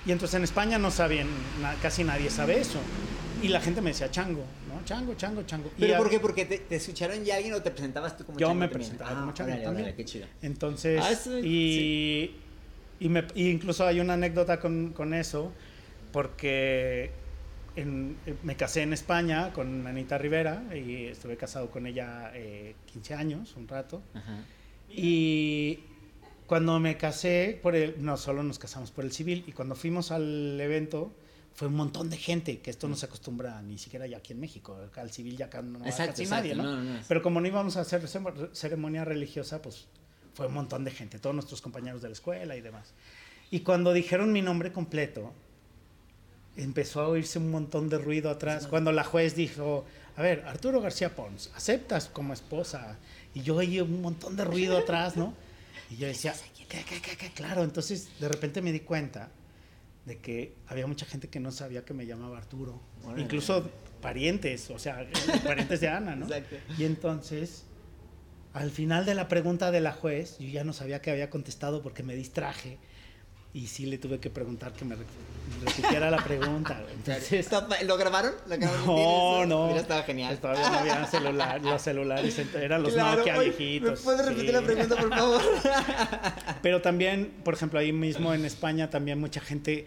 y entonces en España no sabían, na- casi nadie sabe eso. Y la gente me decía chango, ¿no? Chango, chango, chango. Y
¿Pero
a-
por qué? ¿Porque te, te escucharon ya alguien o te presentabas tú como
Yo
chango
me
también?
presentaba
Ah,
como chango
órale,
también.
órale, qué chido.
Entonces,
Ah, eso-
y, y, me- y incluso hay una anécdota con, con eso, porque en- eh, me casé en España con Anita Rivera y estuve casado con ella eh, 15 años, un rato.
Ajá.
Y cuando me casé, por el, no solo nos casamos por el civil, y cuando fuimos al evento, fue un montón de gente, que esto no se acostumbra ni siquiera ya aquí en México. Al civil ya acá no va
Exacto,
casi
exacto,
nadie, ¿no?
no, no.
Pero como no íbamos a hacer ceremonia religiosa, pues fue un montón de gente, todos nuestros compañeros de la escuela y demás. Y cuando dijeron mi nombre completo, empezó a oírse un montón de ruido atrás. Cuando la juez dijo, a ver, Arturo García Pons, ¿aceptas como esposa? Y yo oí un montón de ruido atrás, ¿no? Y yo decía, ¿qué, qué, qué, qué? Claro, entonces de repente me di cuenta de que había mucha gente que no sabía que me llamaba Arturo.
Órale.
Incluso parientes, o sea, parientes de Ana, ¿no?
Exacto.
Y entonces, al final de la pregunta de la juez, yo ya no sabía que había contestado porque me distraje. Y sí le tuve que preguntar que me re- repitiera la pregunta. Entonces,
¿Lo grabaron? ¿Lo grabaron?
no, no.
Mira, estaba genial.
Pues todavía no había celular, los celulares, eran los
Claro,
Nokia
oye,
viejitos.
¿Me puedes repetir
sí.
la pregunta, por favor?
Pero también, por ejemplo, ahí mismo en España, también mucha gente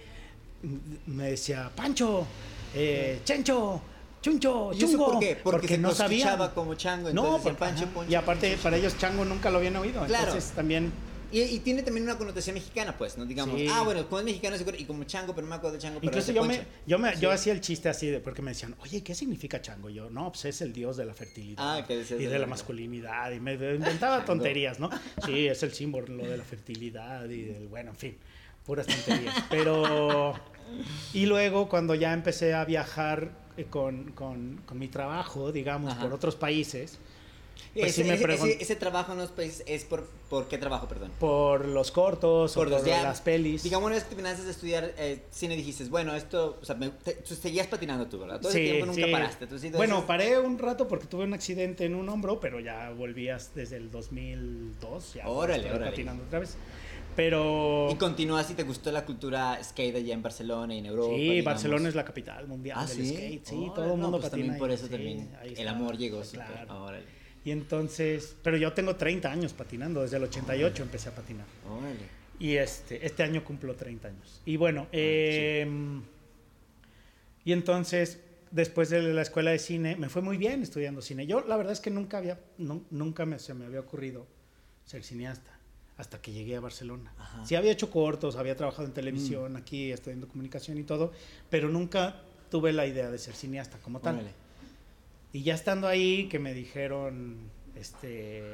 me decía, Pancho, eh, Chencho, Chuncho,
¿Y eso
Chungo.
por qué? Porque se
no
escuchaba como chango,
No,
entonces decían
porque-
Pancho. Poncho,
y aparte
Poncho.
para ellos chango nunca lo habían oído.
Claro.
Entonces también
Y, y tiene también una connotación mexicana, pues, ¿no? Digamos,
Sí.
ah, bueno, como es mexicano, y como chango, pero no me acuerdo de chango, pero
Incluso
de
yo me, yo me, yo hacía el chiste así de, porque me decían, oye, ¿qué significa chango? Y yo, no, pues es el dios de la fertilidad
Ah,
y
de
de la
la-
masculinidad. Y me inventaba tonterías, ¿no? Sí, es el símbolo de la fertilidad y del, bueno, en fin, puras tonterías. Pero, y luego cuando ya empecé a viajar eh, con, con, con mi trabajo, digamos,
Ajá.
por otros países, pues
ese,
sí me
ese- ese- ese trabajo en los países es por, por qué trabajo, perdón.
por los cortos, o
Cortos,
por
ya.
las pelis.
Digamos, una vez que terminaste de estudiar eh, cine, dijiste, bueno, esto, o sea, me- te- tú seguías patinando tú, ¿verdad? Todo ese
Sí,
tiempo nunca
sí.
paraste. sí, entonces-
bueno, paré un rato porque tuve un accidente en un hombro, pero ya volvías desde el 2002. Ya
Órale, órale.
patinando otra vez. Pero
Y continúas y te gustó la cultura skate allá en Barcelona y en Europa.
sí,
digamos.
Barcelona es la capital mundial
Ah,
del
¿sí?
skate. Sí,
Órale,
todo el
no,
mundo
pues
patina.
también por eso también el amor llegó
claro.
Órale.
Y entonces, pero yo tengo 30 años patinando, desde el 88 empecé a patinar.
Órale.
Y este, este año cumplo 30 años. Y bueno, em, y entonces después de la escuela de cine, me fue muy bien estudiando cine. Yo la verdad es que nunca había, nu- nunca me, se me había ocurrido ser cineasta hasta que llegué a Barcelona.
Ajá.
Sí había hecho cortos, había trabajado en televisión aquí, estudiando comunicación y todo, pero nunca tuve la idea de ser cineasta como tal.
Órale.
Y ya estando ahí, que me dijeron, este,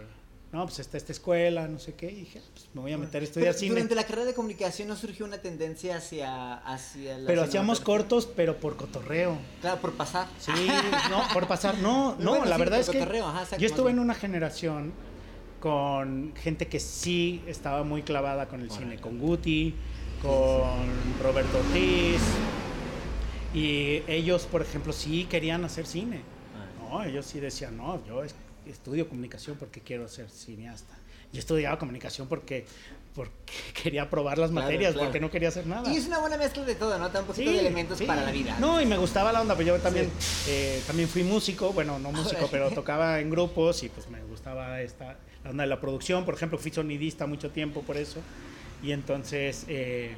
no, pues está esta escuela, no sé qué, y dije, pues me voy a meter a estudiar
Pero
cine.
Durante la carrera de comunicación no surgió una tendencia hacia, hacia la
Pero hacíamos cortos, pero por cotorreo.
Claro, por pasar.
Sí, no, por pasar. No, no,
Bueno,
la
sí,
verdad es que
ajá,
yo estuve en una generación con gente que sí estaba muy clavada con el cine, con Guti, con Roberto Ortiz. Y ellos, por ejemplo, sí querían hacer cine. No, ellos sí decían, no, yo es- estudio comunicación porque quiero ser cineasta. Yo estudiaba comunicación porque, porque quería probar las
Claro,
materias,
claro.
porque no quería hacer nada.
Y es una buena mezcla de todo, ¿no? Un poquito
Sí,
de elementos
sí.
para la vida.
No, y me gustaba la onda, pues yo también, eh, también fui músico, bueno, no músico, pero tocaba en grupos y pues me gustaba esta, la onda de la producción, por ejemplo, fui sonidista mucho tiempo por eso. Y entonces, eh,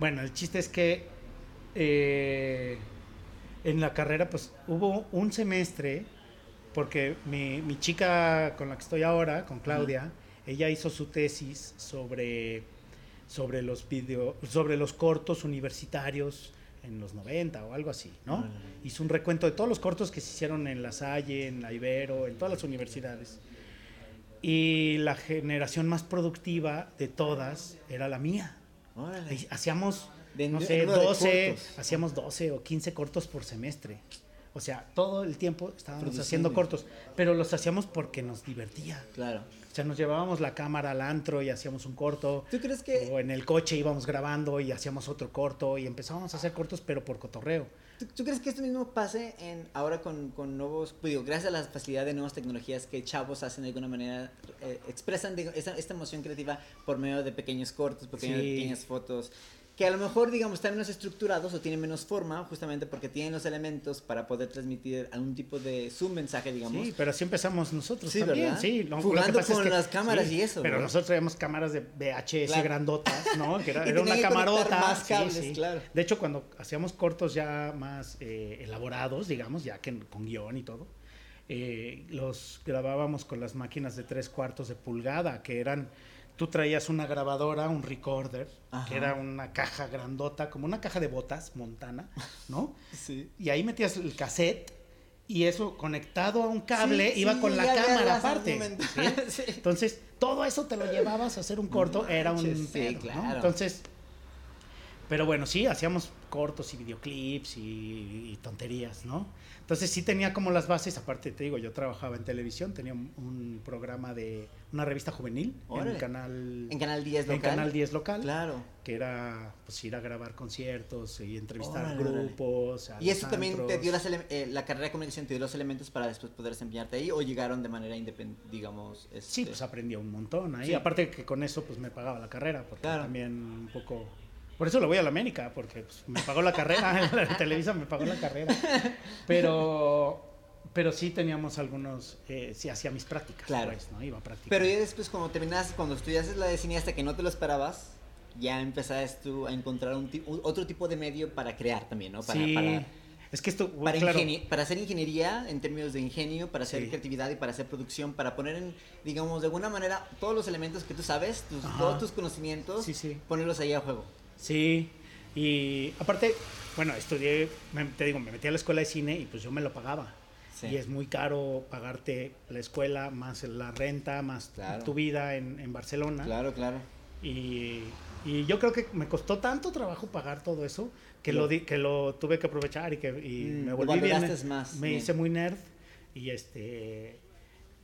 bueno, el chiste es que eh, en la carrera pues hubo un semestre, porque mi, mi chica con la que estoy ahora, con Claudia, ella hizo su tesis sobre sobre los video, sobre los cortos universitarios en los 90 o algo así, ¿no? Hizo un recuento de todos los cortos que se hicieron en La Salle, en la Ibero, en todas las universidades. Y la generación más productiva de todas era la mía.
Órale.
Hacíamos,
De-
no sé,
número de
12,
cortos.
hacíamos 12 o 15 cortos por semestre. O sea, todo el tiempo estábamos haciendo cortos, pero los hacíamos porque nos divertía.
Claro.
O sea, nos llevábamos la cámara al antro y hacíamos un corto.
¿Tú crees que
O en el coche íbamos grabando y hacíamos otro corto y empezábamos a hacer cortos, pero por cotorreo.
¿Tú, tú crees que esto mismo pase en, ahora con, con nuevos, pues digo, gracias a la facilidad de nuevas tecnologías que chavos hacen de alguna manera, eh, expresan digo, esa- esta emoción creativa por medio de pequeños cortos, pequeñas,
Sí.
pequeñas fotos, que a lo mejor, digamos, están menos estructurados o tienen menos forma, justamente porque tienen los elementos para poder transmitir algún tipo de su mensaje, digamos.
Sí, pero así empezamos nosotros
Sí,
también.
¿verdad?
Sí, lo- lo que
Jugando
pasa es
con
que-
las cámaras y eso,
Pero
¿verdad?
nosotros traíamos cámaras de VHS
Claro.
grandotas, ¿no? Que era,
Y
era una
que
camarota.
más
sí,
cables,
sí.
claro.
De hecho, cuando hacíamos cortos ya más eh, elaborados, digamos, ya que con guion y todo, eh, los grabábamos con las máquinas de tres cuartos de pulgada, que eran, tú traías una grabadora, un recorder,
Ajá.
que era una caja grandota, como una caja de botas montana, ¿no?
Sí.
Y ahí metías el cassette y eso conectado a un cable
Sí,
iba
sí,
con la cámara aparte. ¿sí? Entonces, todo eso te lo llevabas a hacer un corto, era un pedo, ¿no?
claro.
Entonces, pero bueno, sí, hacíamos cortos y videoclips y, y tonterías, ¿no? Entonces sí tenía como las bases, aparte te digo, yo trabajaba en televisión, tenía un, un programa de una revista juvenil en el canal
En Canal 10
en
local.
Canal 10 local
Claro.
que era pues ir a grabar conciertos y entrevistar
Órale,
grupos. a
¿Y eso también te dio las eh, la carrera de comunicación te dio los elementos para después poder desempeñarte ahí o llegaron de manera independiente, digamos?
Sí,
este,
pues aprendí un montón ahí.
Sí.
Aparte que con eso pues me pagaba la carrera, porque
Claro.
también un poco... Por eso le voy a la América, porque pues, me pagó la carrera, la Televisa me pagó la carrera. Pero, pero sí teníamos algunos, eh, sí hacía mis prácticas,
Claro.
pues, ¿no? Iba a practicar.
Pero ya después cuando terminaste, cuando estudiaste la de cineasta que no te lo esperabas, ya empezaste tú a encontrar un otro tipo de medio para crear también, ¿no? Para,
sí,
para,
es que esto,
para,
claro,
ingenie- para hacer ingeniería en términos de ingenio, para hacer
Sí.
creatividad y para hacer producción, para poner en, digamos, de alguna manera todos los elementos que tú sabes, tus, todos tus conocimientos,
Sí, sí.
ponerlos ahí a juego.
Sí, y aparte, bueno, estudié, me- te digo, me metí a la escuela de cine y pues yo me lo pagaba.
Sí.
Y es muy caro pagarte la escuela, más la renta, más
Claro.
tu vida en, en Barcelona.
Claro, claro.
Y, y yo creo que me costó tanto trabajo pagar todo eso que
Lo-
lo, di- que lo tuve que aprovechar y que y
Mm,
me volví bien.
valoraste más,
me
bien.
hice muy nerd y este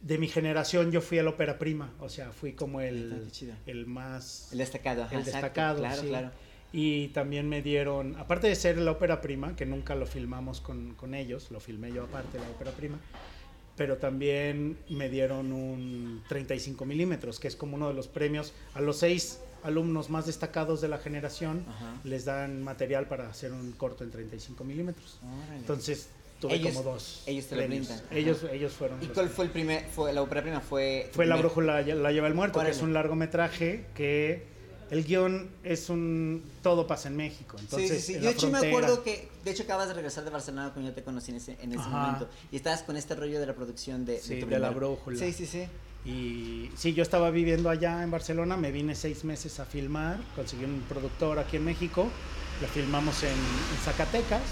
de mi generación yo fui a la ópera prima, o sea, fui como
Neta,
el, el más
El destacado,
el
exacto.
destacado,
Claro,
sí.
claro.
Y también me dieron, aparte de ser la ópera prima, que nunca lo filmamos con, con ellos, lo filmé yo aparte, la ópera prima, pero también me dieron un 35 milímetros, que es como uno de los premios a los seis alumnos más destacados de la generación,
Ajá.
les dan material para hacer un corto en 35 milímetros. Entonces tuve
Ellos-
como dos.
ellos te lo brindan.
Ellos, ellos fueron.
¿Y cuál fue el primer, fue la ópera prima? Fue,
fue La
primer-
Brújula la lleva el muerto, que es un largometraje que el guion es un... Todo pasa en México. Entonces,
sí, sí, sí.
en
Yo de hecho me acuerdo que, de hecho acabas de regresar de Barcelona cuando yo te conocí en ese, en ese
Ajá.
momento. Y estabas con este rollo de la producción de,
Sí,
tu
de la brújula.
Sí, sí, sí.
Y sí, yo estaba viviendo allá en Barcelona, me vine seis meses a filmar, conseguí un productor aquí en México, la filmamos en, en Zacatecas.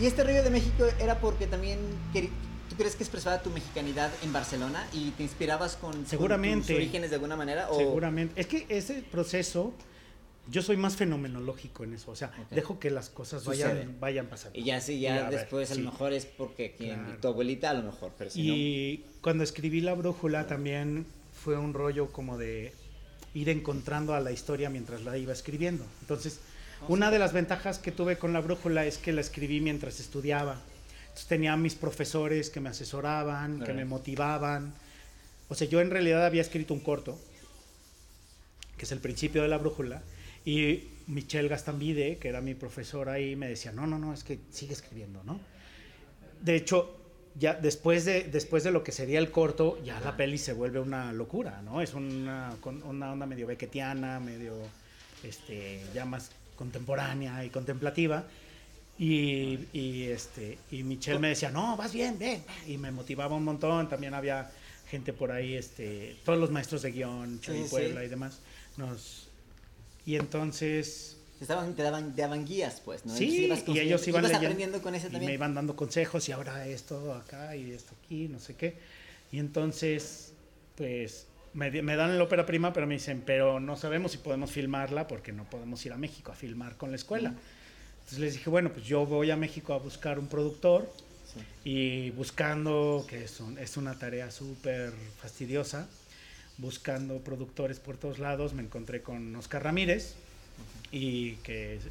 Y este rollo de México era porque también ¿Tú crees que expresaba tu mexicanidad en Barcelona y te inspirabas con, con
Seguramente.
tus orígenes de alguna manera? O...
Seguramente. Es que ese proceso, yo soy más fenomenológico en eso, o sea, dejo que las cosas
Sucede.
vayan, vayan pasando.
Y ya sí, ya
a ver,
después a
sí.
lo mejor es porque quien,
Claro.
tu abuelita a lo mejor, pero si
Y cuando escribí La Brújula también fue un rollo como de ir encontrando a la historia mientras la iba escribiendo. Entonces, una de las ventajas que tuve con La Brújula es que la escribí mientras estudiaba. Entonces tenía a mis profesores que me asesoraban, que me motivaban. O sea, yo en realidad había escrito un corto, que es el principio de La Brújula, y Michelle Gastambide, que era mi profesora ahí, me decía, no, no, no, es que sigue escribiendo, ¿no? De hecho, ya después de, después de lo que sería el corto, ya la peli se vuelve una locura, ¿no? Es una, una onda medio bequetiana, medio, este, ya más contemporánea y contemplativa. Y, y, este, y Michelle me decía, no, vas bien, ven. Y me motivaba un montón. También había gente por ahí, este, todos los maestros de guion, Chuy
Sí,
Puebla
sí.
y demás. Nos, y entonces
estaban, te, daban, te daban guías, pues, ¿no?
Sí, y ellos iban leyendo,
aprendiendo con ese
y
también.
me iban dando consejos y ahora esto acá y esto aquí, no sé qué. Y entonces, pues, me, dan el ópera prima, pero me dicen, pero no sabemos si podemos filmarla porque no podemos ir a México a filmar con la escuela. Entonces les dije, bueno, pues yo voy a México a buscar un productor
Sí.
y buscando, que es, un- es una tarea súper fastidiosa, buscando productores por todos lados, me encontré con Oscar Ramírez, y que es,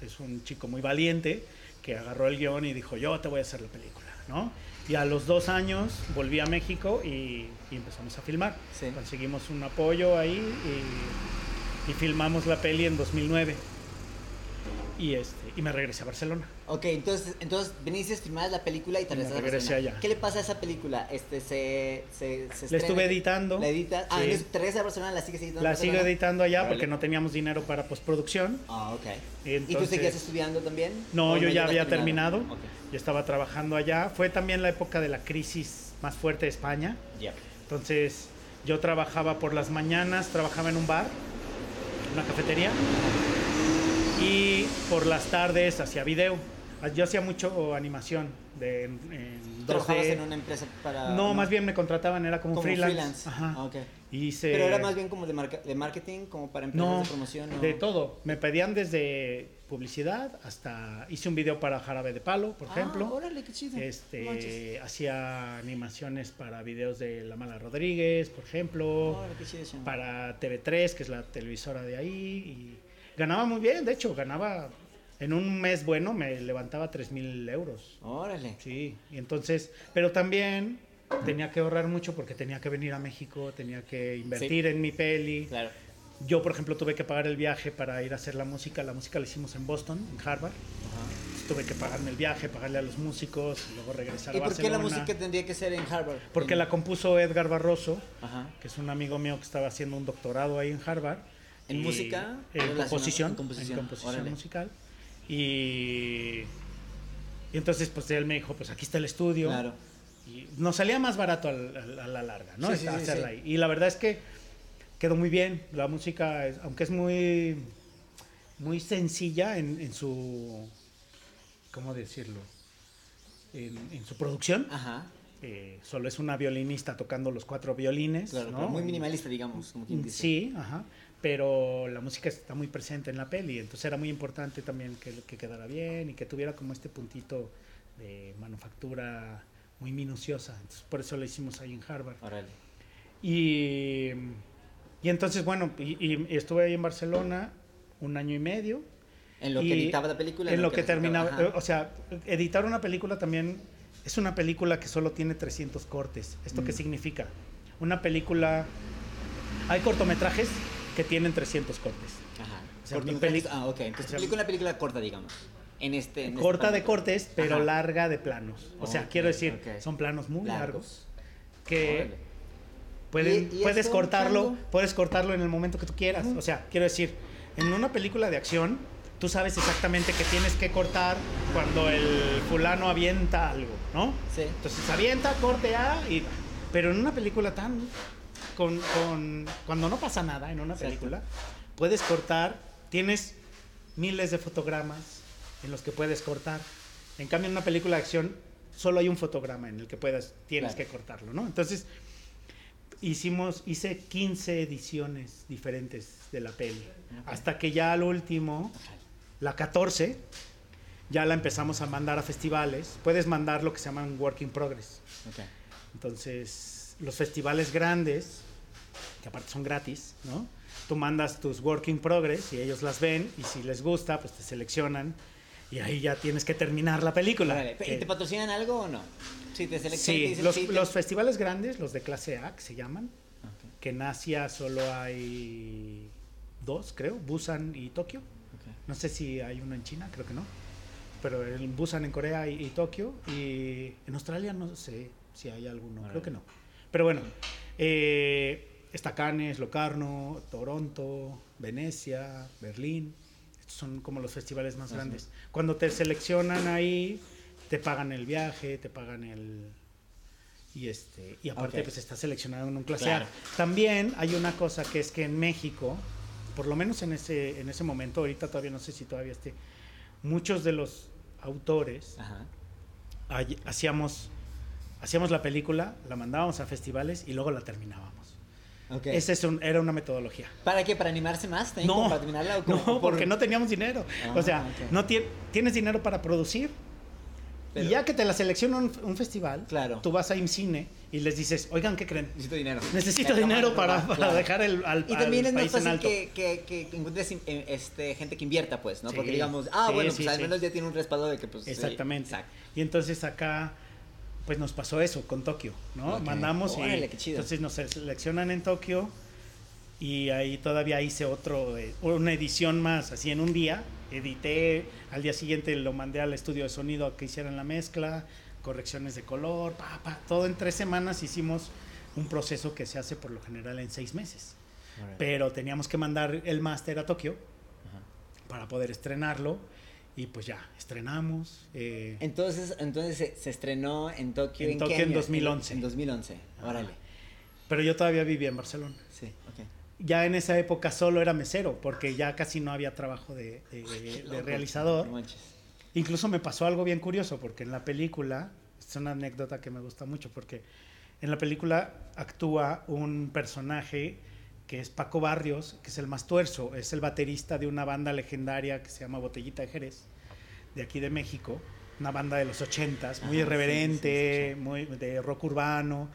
es un chico muy valiente, que agarró el guion y dijo, yo te voy a hacer la película, ¿no? Y a los dos años volví a México y, y empezamos a filmar.
Sí.
Conseguimos un apoyo ahí y, y filmamos la peli en 2009. Y, este, y me regresé a Barcelona.
Ok, entonces, entonces viniste, filmabas la película y te
Y me
regresaste a
regresé
Barcelona.
allá.
¿Qué le pasa a esa película? Este, se, se, se
La estuve editando.
La editas. Ah,
Sí.
entonces te regresas a Barcelona, la sigues editando. en
La sigo editando allá
Órale.
porque no teníamos dinero para postproducción.
Ah, ok. ¿Y tú
Entonces-
seguías estudiando también?
No,
¿O
yo ya había terminado.
Ok.
Yo estaba trabajando allá. Fue también la época de la crisis más fuerte de España.
Ya.
Entonces yo trabajaba por las mañanas, trabajaba en un bar, una cafetería, y por las tardes hacía video. Yo hacía mucho animación de, en, en 2D.
¿Trabajabas en una empresa para...?
No, más bien me contrataban, era como,
como
freelance. Ajá.
Ah, ok.
Hice-
Pero era más bien como de, marca- de marketing, como para empresas
No,
de promoción. ¿o?
de todo. Me pedían desde publicidad hasta... Hice un video para Jarabe de Palo, por
Ah,
ejemplo.
órale, qué chido. Manches.
Este, hacía animaciones para videos de La Mala Rodríguez, por ejemplo,
Órale, qué chido,
para TV3, que es la televisora de ahí, y ganaba muy bien, de hecho, ganaba, en un mes bueno me levantaba 3 mil euros,
Órale.
sí, y entonces, pero también tenía que ahorrar mucho porque tenía que venir a México, tenía que invertir en mi peli,
Claro.
yo, por ejemplo, tuve que pagar el viaje para ir a hacer la música, la música la hicimos en Boston, en Harvard, tuve que pagarme el viaje, pagarle a los músicos, y luego regresar
¿Y
a
por qué la
Barcelona.
música tendría que ser en Harvard?
Porque
En-
la compuso Edgar Barroso,
Ajá.
que es un amigo mío que estaba haciendo un doctorado ahí en Harvard.
¿En
Y-
música?
En composición. En composición musical. Y, y entonces, pues él me dijo, pues aquí está el estudio.
Claro.
Y nos salía más barato al- al- a la larga, ¿no?
Sí, sí,
hacerla
sí.
ahí. Y la verdad es que quedó muy bien. La música, es- aunque es muy, muy sencilla en, en su, ¿cómo decirlo? En, en su producción.
Ajá.
Eh, solo es una violinista tocando los cuatro violines.
Claro,
¿no?
pero muy minimalista, digamos, como quien dice.
Sí, ajá. Pero la música está muy presente en la peli, entonces era muy importante también que, que quedara bien y que tuviera como este puntito de manufactura muy minuciosa. Entonces por eso lo hicimos ahí en Harvard. Y, y entonces, bueno, y, y estuve ahí en Barcelona un año y medio.
En lo que editaba la película.
En lo que terminaba.
ajá.
O sea, editar una película también es una película que solo tiene 300 cortes. ¿Esto qué
Mm.
significa? Una película. Hay cortometrajes que tienen 300 cortes.
Ajá.
o sea, mi peli-
Ah, ok. Entonces,
o sea,
película, una película corta, digamos. En este. en este
Corta de cortes, pero
Ajá.
larga de planos. O sea, quiero decir, son planos muy largos.
Largos.
Que
Órale.
Pueden,
¿Y- y
puedes cortarlo, puedes cortarlo en el momento que tú quieras. O sea, quiero decir, en una película de acción, tú sabes exactamente que tienes que cortar cuando el fulano avienta algo, ¿no?
Sí.
Entonces avienta, corte A, y, pero en una película tan... Con, con- cuando no pasa nada en una
Exacto.
película, puedes cortar, tienes miles de fotogramas en los que puedes cortar. En cambio, en una película de acción, solo hay un fotograma en el que puedas, tienes
Claro.
que cortarlo, ¿no? Entonces, hicimos, hice 15 ediciones diferentes de la peli. Hasta que ya al último, la 14, ya la empezamos a mandar a festivales. Puedes mandar lo que se llaman work in progress.
Ok.
Entonces, los festivales grandes, que aparte son gratis, ¿no? Tú mandas tus work in progress y ellos las ven y si les gusta, pues te seleccionan y ahí ya tienes que terminar la película.
¿Y te patrocinan algo o no? Si te seleccionan. te
Sí,
dicen,
los,
sí, te-
los festivales grandes, los de clase A, que se llaman, que en Asia solo hay dos, creo, Busan y Tokio.
ok.
No sé si hay uno en China, creo que no. Pero en Busan en Corea y, y Tokio. Y en Australia no sé si hay alguno, creo que no. Pero bueno, eh, está Cannes, Locarno, Toronto, Venecia, Berlín. Estos son como los festivales más grandes. Cuando te seleccionan ahí, te pagan el viaje, te pagan el... Y, este, y aparte, pues estás seleccionado en un clase
Claro.
A. También hay una cosa que es que en México, por lo menos en ese, en ese momento, ahorita todavía no sé si todavía esté, muchos de los autores hay- hacíamos, hacíamos la película, la mandábamos a festivales y luego la terminábamos.
Ok.
Esa es un- era una metodología.
¿Para qué? ¿Para animarse más? ¿También como
No,
para terminarla? o como
no,
por-
porque no teníamos dinero.
Ah,
o sea,
ok.
no tie- tienes dinero para producir.
Pero-
y ya que te la selecciona un, un festival,
Claro.
tú vas a IMCINE y les dices, oigan, ¿qué creen?
Necesito dinero.
Necesito dinero para, para
claro.
dejar el, al,
Y también
al
es más fácil que, que, que encuentres eh, este, gente que invierta, pues, ¿no?
Sí.
Porque digamos, ah,
Sí,
bueno,
sí,
pues al menos ya tiene un respaldo de que, pues.
Exactamente.
Exacto.
Y entonces acá, pues nos pasó eso con Tokio, ¿no?
Ok.
Mandamos
Órale,
y
qué chido.
entonces nos seleccionan en Tokio y ahí todavía hice otro, eh, una edición más, así en un día. Edité, al día siguiente lo mandé al estudio de sonido a que hicieran la mezcla, correcciones de color, pa, pa, todo en tres semanas hicimos un proceso que se hace por lo general en seis meses. Pero teníamos que mandar el máster a Tokio para poder estrenarlo y pues ya, estrenamos. eh,
Entonces, entonces se, se estrenó en Tokio.
En
qué
Tokio en
año?
2011.
En 2011. Órale.
pero yo todavía vivía en Barcelona.
Sí, ok.
Ya en esa época solo era mesero, porque ya casi no había trabajo de, de- de
Loco,
realizador.
no.
Incluso me pasó algo bien curioso, porque en la película, es una anécdota que me gusta mucho, porque en la película actúa un personaje que es Paco Barrios, que es el más tuerzo, es el baterista de una banda legendaria que se llama Botellita de Jerez, de aquí de México, una banda de los ochentas, muy
Ajá, sí,
irreverente, muy de rock urbano,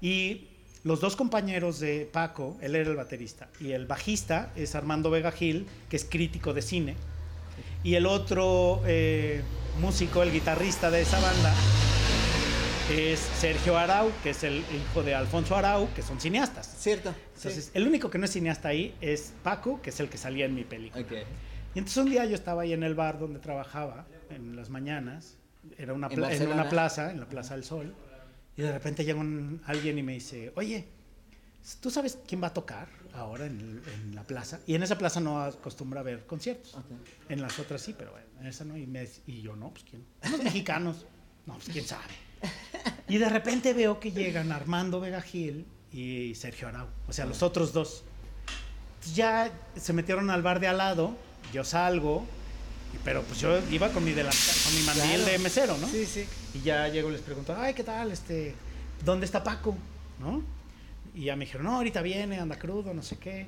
y los dos compañeros de Paco, él era el baterista, y el bajista es Armando Vega Gil, que es crítico de cine, y el otro eh, músico, el guitarrista de esa banda, es Sergio Arau, que es el hijo de Alfonso Arau, que son cineastas.
Cierto.
Entonces, el único que no es cineasta ahí es Paco, que es el que salía en mi película.
Ok.
Y entonces un día yo estaba ahí en el bar donde trabajaba, en las mañanas, era una
¿En
una plaza, en la Plaza del Sol, y de repente llega un- alguien y me dice, oye, ¿tú sabes quién va a tocar ahora en, el- en la plaza? Y en esa plaza no acostumbra a ver conciertos.
Ok.
En las otras sí, pero bueno, en esa no. Y, me- y yo, no, pues quién. Unos mexicanos. No, pues quién sabe. Y de repente veo que llegan Armando Vega Gil y Sergio Arau. O sea, los otros dos. Ya se metieron al bar de al lado. Yo salgo. Pero pues yo iba con mi, delantal, con mi mandil
Claro.
de mesero, ¿no?
Sí, sí.
Y ya llego y les pregunto, ay, ¿qué tal? Este, ¿Dónde está Paco? ¿No? Y ya me dijeron, no, ahorita viene, anda crudo, no sé qué.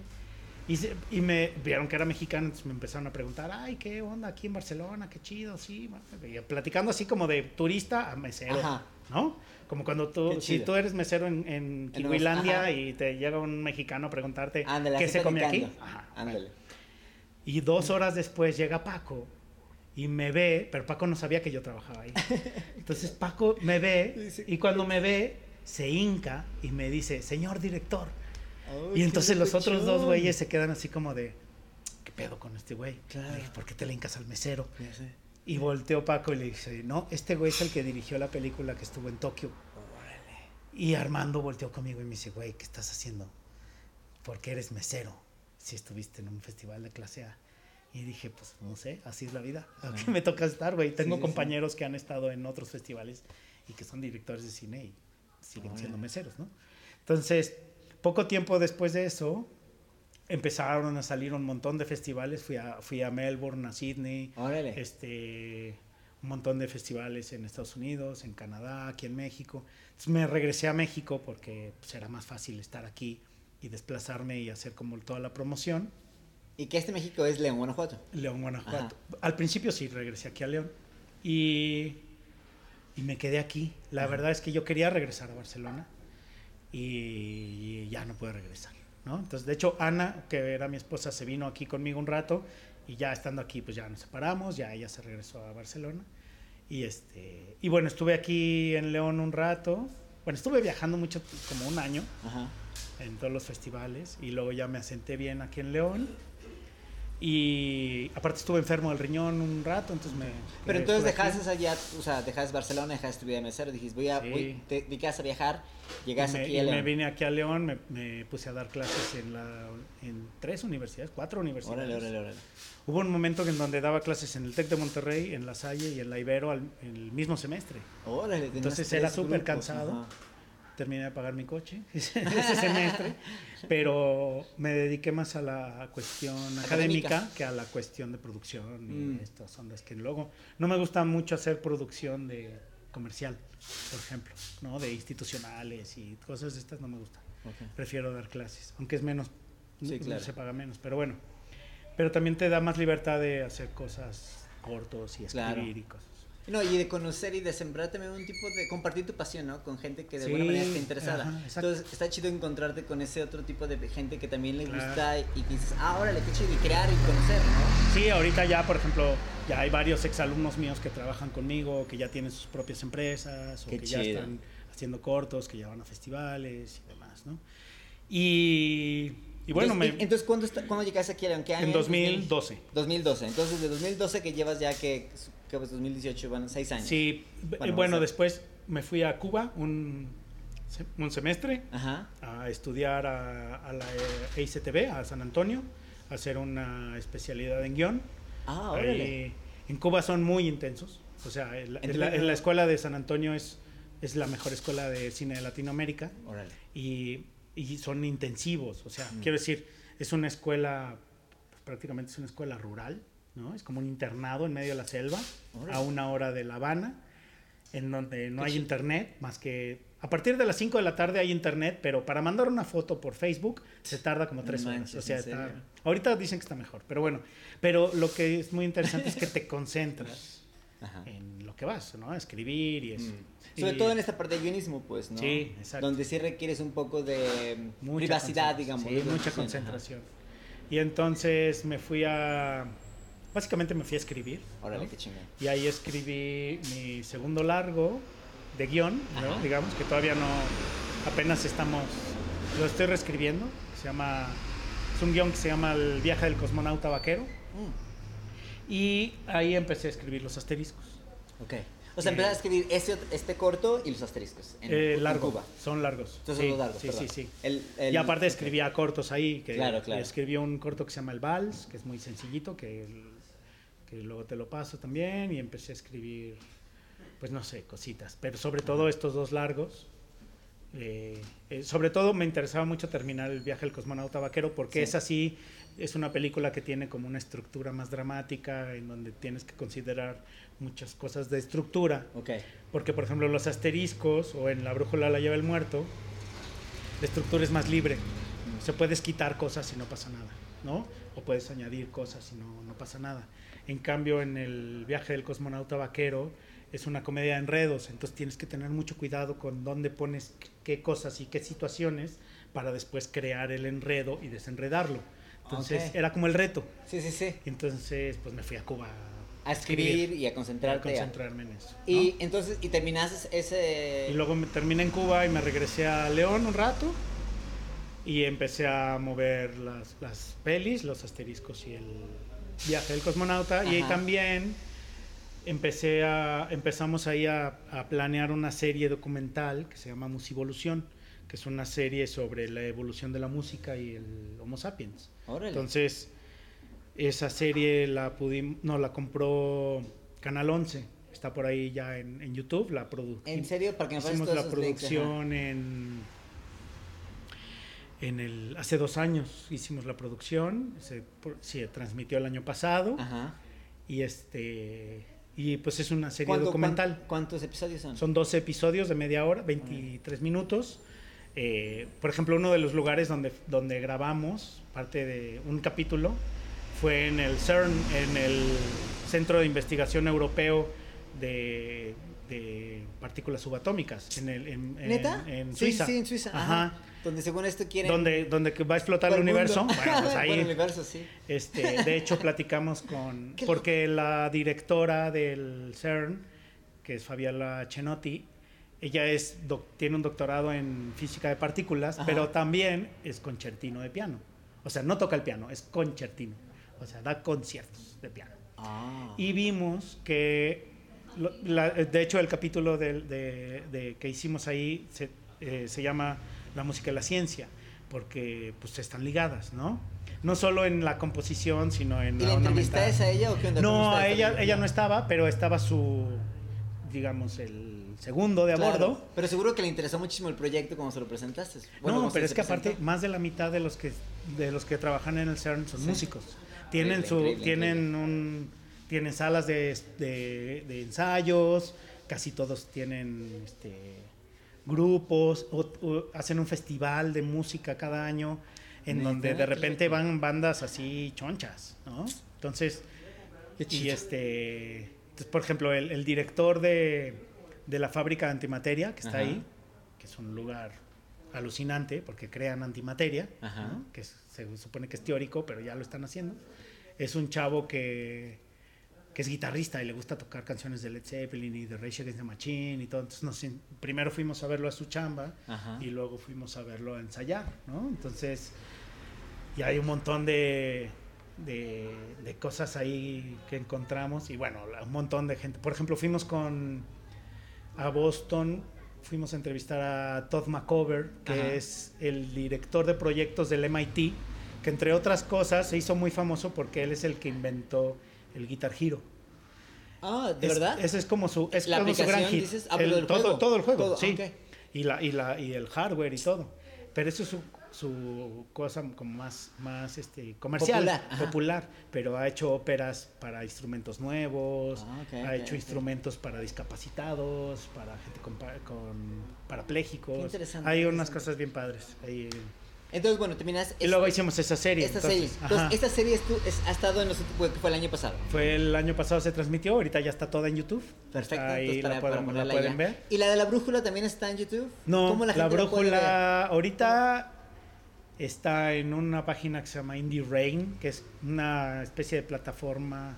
Y, se- y me vieron que era mexicano, entonces me empezaron a preguntar, ay, ¿qué onda aquí en Barcelona? Qué chido, sí. y platicando así como de turista a mesero,
Ajá.
¿no? Como cuando tú, si tú eres mesero en, en Kiwilandia y te llega un mexicano a preguntarte
Ándale,
qué se come aquí. Ajá,
Ándale.
y dos horas después llega Paco y me ve, pero Paco no sabía que yo trabajaba ahí. Entonces Paco me ve y cuando me ve se hinca y me dice, señor director. Y entonces los otros dos güeyes se quedan así como de, ¿qué pedo con este güey?
Claro.
Le dije, ¿Por qué te le hincas al mesero?
Ya sé.
Y volteó Paco y le dice, no, este güey es el que dirigió la película que estuvo en Tokio. Y Armando volteó conmigo y me dice, güey, ¿qué estás haciendo? Porque eres mesero, si estuviste en un festival de clase A. Y dije, pues no sé, así es la vida. Aquí me toca estar, güey. Tengo
sí, sí.
compañeros que han estado en otros festivales y que son directores de cine y siguen siendo meseros, ¿no? Entonces, poco tiempo después de eso, empezaron a salir un montón de festivales. Fui a, fui a Melbourne, a Sydney,
Órale.
este, un montón de festivales en Estados Unidos, en Canadá, aquí en México. Entonces me regresé a México porque pues, era más fácil estar aquí y desplazarme y hacer como toda la promoción.
Y que este México es León, Guanajuato.
León, Guanajuato. Al principio sí, regresé aquí a León. Y, y me quedé aquí. La verdad es que yo quería regresar a Barcelona y ya no pude regresar. ¿no? Entonces, de hecho, Ana, que era mi esposa, se vino aquí conmigo un rato y ya estando aquí, pues ya nos separamos, ya ella se regresó a Barcelona. Y, este, y bueno, estuve aquí en León un rato. Bueno, estuve viajando mucho, como un año,
Ajá.
en todos los festivales y luego ya me asenté bien aquí en León. Y aparte estuve enfermo del riñón un rato, entonces me...
Pero entonces dejaste allá, o sea, dejaste Barcelona, dejaste tu vida de mesero, dijiste, voy a,
Sí.
voy- te dedicas a viajar, llegaste
me,
aquí a
me
León.
vine aquí a León, me, me puse a dar clases en, la, en tres universidades, cuatro universidades.
Órale, órale, órale.
Hubo un momento en donde daba clases en el TEC de Monterrey, en La Salle y en la Ibero al, en el mismo semestre.
Órale,
Entonces era súper cansado.
ajá.
Terminé de pagar mi coche ese semestre, pero me dediqué más a la cuestión
Académica.
académica que a la cuestión de producción y
Mm.
estas ondas que luego no me gusta mucho hacer producción de comercial, por ejemplo, ¿no? De institucionales y cosas de estas no me gusta. Prefiero dar clases, aunque es menos,
Sí, claro.
se paga menos, pero bueno. Pero también te da más libertad de hacer cosas cortos y escribir
Claro.
y cosas.
No, y de conocer y de sembrar también un tipo de compartir tu pasión, ¿no? Con gente que de alguna
Sí,
manera está interesada.
ajá.
Entonces está chido encontrarte con ese otro tipo de gente que también le
Claro.
gusta y que dices, ah, órale, qué chido, y crear y conocer, ¿no?
Sí, ahorita ya, por ejemplo, ya hay varios exalumnos míos que trabajan conmigo, que ya tienen sus propias empresas, o
Qué
que ya
chido.
están haciendo cortos, que ya van a festivales y demás, ¿no? Y, y bueno,
entonces,
me,
entonces ¿cuándo, está- ¿cuándo llegaste aquí León? ¿Qué año?
en 2012.
2012. Entonces, de 2012 que llevas ya que, que pues 2018 van seis años.
Sí,
Bueno,
bueno, después me fui a Cuba un, un semestre
Ajá.
a estudiar a, a la eh, EICTV, a San Antonio, a hacer una especialidad en guion.
Ah, órale.
Ahí, en Cuba son muy intensos. O sea, en la, en la- en la escuela de San Antonio es, es la mejor escuela de cine de Latinoamérica
Órale.
y, y son intensivos. O sea,
Mm.
quiero decir, es una escuela, pues, prácticamente es una escuela rural, ¿no? Es como un internado en medio de la selva, a una hora de La Habana, en donde no
Qué
hay internet, más que a partir de las 5 de la tarde hay internet, pero para mandar una foto por Facebook se tarda como
No
tres horas.
manches,
O sea, ahorita dicen que está mejor, pero bueno. Pero lo que es muy interesante es que te concentras
Ajá.
en lo que vas, ¿no? A escribir y eso.
Mm. Sobre
Y-
todo en esta parte de guionismo, pues, ¿no?
Sí, exacto.
Donde sí requieres un poco de
Mucha
privacidad, digamos.
sí, mucha
concentración,
concentración. Y entonces me fui a... Básicamente me fui a escribir.
Órale,
¿no?
qué chingón.
Y ahí escribí mi segundo largo de guion, ¿no? Digamos que todavía no, apenas estamos, lo estoy reescribiendo. Se llama, es un guion que se llama El viaje del cosmonauta vaquero.
Mm,
Y ahí empecé a escribir los asteriscos.
ok. O sea, empezaste a escribir este, este corto y los asteriscos. En,
Eh,
en
largo,
Cuba.
son largos.
Entonces
sí,
son largos,
sí,
perdón.
sí, sí.
El- el-
y aparte escribía cortos ahí, que
Claro, claro.
escribí un corto que se llama El Vals, que es muy sencillito, que, que luego te lo paso también, y empecé a escribir, pues no sé, cositas, pero sobre todo estos dos largos. eh, eh, sobre todo me interesaba mucho terminar el viaje del cosmonauta vaquero porque
Sí.
es así, es una película que tiene como una estructura más dramática en donde tienes que considerar muchas cosas de estructura
Ok.
porque, por ejemplo, los asteriscos o en la brújula la lleva el muerto, la estructura es más libre. Se puedes quitar cosas y no pasa nada, ¿no? O puedes añadir cosas y no, no pasa nada. En cambio, en el viaje del cosmonauta vaquero es una comedia de enredos, entonces tienes que tener mucho cuidado con dónde pones qué cosas y qué situaciones para después crear el enredo y desenredarlo. Entonces, era como el reto.
Sí, sí, sí.
Entonces, pues me fui a Cuba
A escribir y a
a
concentrarte. a-
concentrarme en eso. ¿no?
Y entonces, y terminaste ese...
Y luego me terminé en Cuba y me regresé a León un rato y empecé a mover las, las pelis, los asteriscos y el viaje del cosmonauta. Y ahí también empecé a, empezamos ahí a, a planear una serie documental que se llama Musivolución, que es una serie sobre la evolución de la música y el Homo sapiens.
Órale.
Entonces, esa serie la pudimos, no, la compró Canal 11. Está por ahí ya en, en YouTube, la produ-
¿En serio? Para que me
Hicimos la
links,
producción en, en el, hace dos años hicimos la producción, se, se transmitió el año pasado
Ajá.
y este y pues es una serie
¿Cuánto-
documental.
cuán- ¿Cuántos episodios son?
Son 12 episodios de media hora, 23 minutos. Eh, por ejemplo, uno de los lugares donde, donde grabamos, parte de un capítulo, fue en el CERN, en el Centro de Investigación Europeo de, de Partículas Subatómicas, en, el, en, en-
¿Neta?
en
Sí,
Suiza.
Sí, en Suiza. Ajá. Donde según esto quieren...
Donde, donde va a explotar
Por
el universo.
mundo.
Bueno, pues
Por el
ahí,
universo, sí.
este, de hecho, platicamos con. Porque la directora del CERN, que es Fabiola Chenotti, ella es tiene un doctorado en física de partículas,
Ajá.
pero también es concertino de piano. O sea, no toca el piano, es concertino. O sea, da conciertos de piano.
Ah.
Y vimos que, lo- la- de hecho, el capítulo del- de, de- que hicimos ahí se, eh, se llama La música y la ciencia, porque pues están ligadas, ¿no? No solo en la composición, sino en
¿Y la
mental.
es a ella o qué onda? ¿Cómo
No, a ella, ella no estaba, pero estaba su, digamos, el segundo de a
Claro,
bordo.
Pero seguro que le interesó muchísimo el proyecto como se lo presentaste. Bueno,
no, pero es que aparte
presentó.
más de la mitad de los que de los que trabajan en el CERN son
Sí.
músicos. Tienen
Increíble,
su
increíble,
tienen un tienen salas de, de- de ensayos, casi todos tienen este grupos o, o hacen un festival de música cada año en
Neta,
donde de repente van bandas así chonchas, ¿no? Entonces, y este, entonces, por ejemplo, el, el director de, de la fábrica de antimateria, que está
Ajá.
ahí, que es un lugar alucinante porque crean antimateria, que es- se supone que es teórico, pero ya lo están haciendo. Es un chavo que, que es guitarrista y le gusta tocar canciones de Led Zeppelin y de Rage Against the Machine y todo. Entonces, nos primero fuimos a verlo a su chamba
Ajá.
y luego fuimos a verlo a ensayar, ¿no? Entonces, y hay un montón de, de, de cosas ahí que encontramos y bueno, un montón de gente. Por ejemplo, fuimos con a Boston, fuimos a entrevistar a Todd McCover, que
Ajá.
es el director de proyectos del MIT, que entre otras cosas se hizo muy famoso porque él es el que inventó el Guitar Hero.
Ah, ¿de
Es-
verdad?
Ese es como su, es
¿La
como su gran hit.
dices?
El-
el
todo,
juego.
todo el juego,
Todo,
sí. Y, la, y, la, y el hardware y todo. Pero eso es su, su cosa como más, más este, comercial,
Popular,
popular. Pero ha hecho óperas para instrumentos nuevos,
Ah,
ha hecho instrumentos para discapacitados, para gente con, con parapléjicos. Hay unas cosas bien padres.
Entonces, bueno, terminas...
Y luego hicimos esa serie.
Esta
entonces,
serie. Entonces, esta serie estu- es- ha estado en los que fue el año pasado.
Fue el año pasado se transmitió, ahorita ya está toda en YouTube.
Perfecto.
Ahí la
para
la pueden ver.
¿Y la de la brújula también está en YouTube?
No,
¿Cómo
la,
gente puede ver?
brújula ahorita está en una página que se llama Indie Rain, que es una especie de plataforma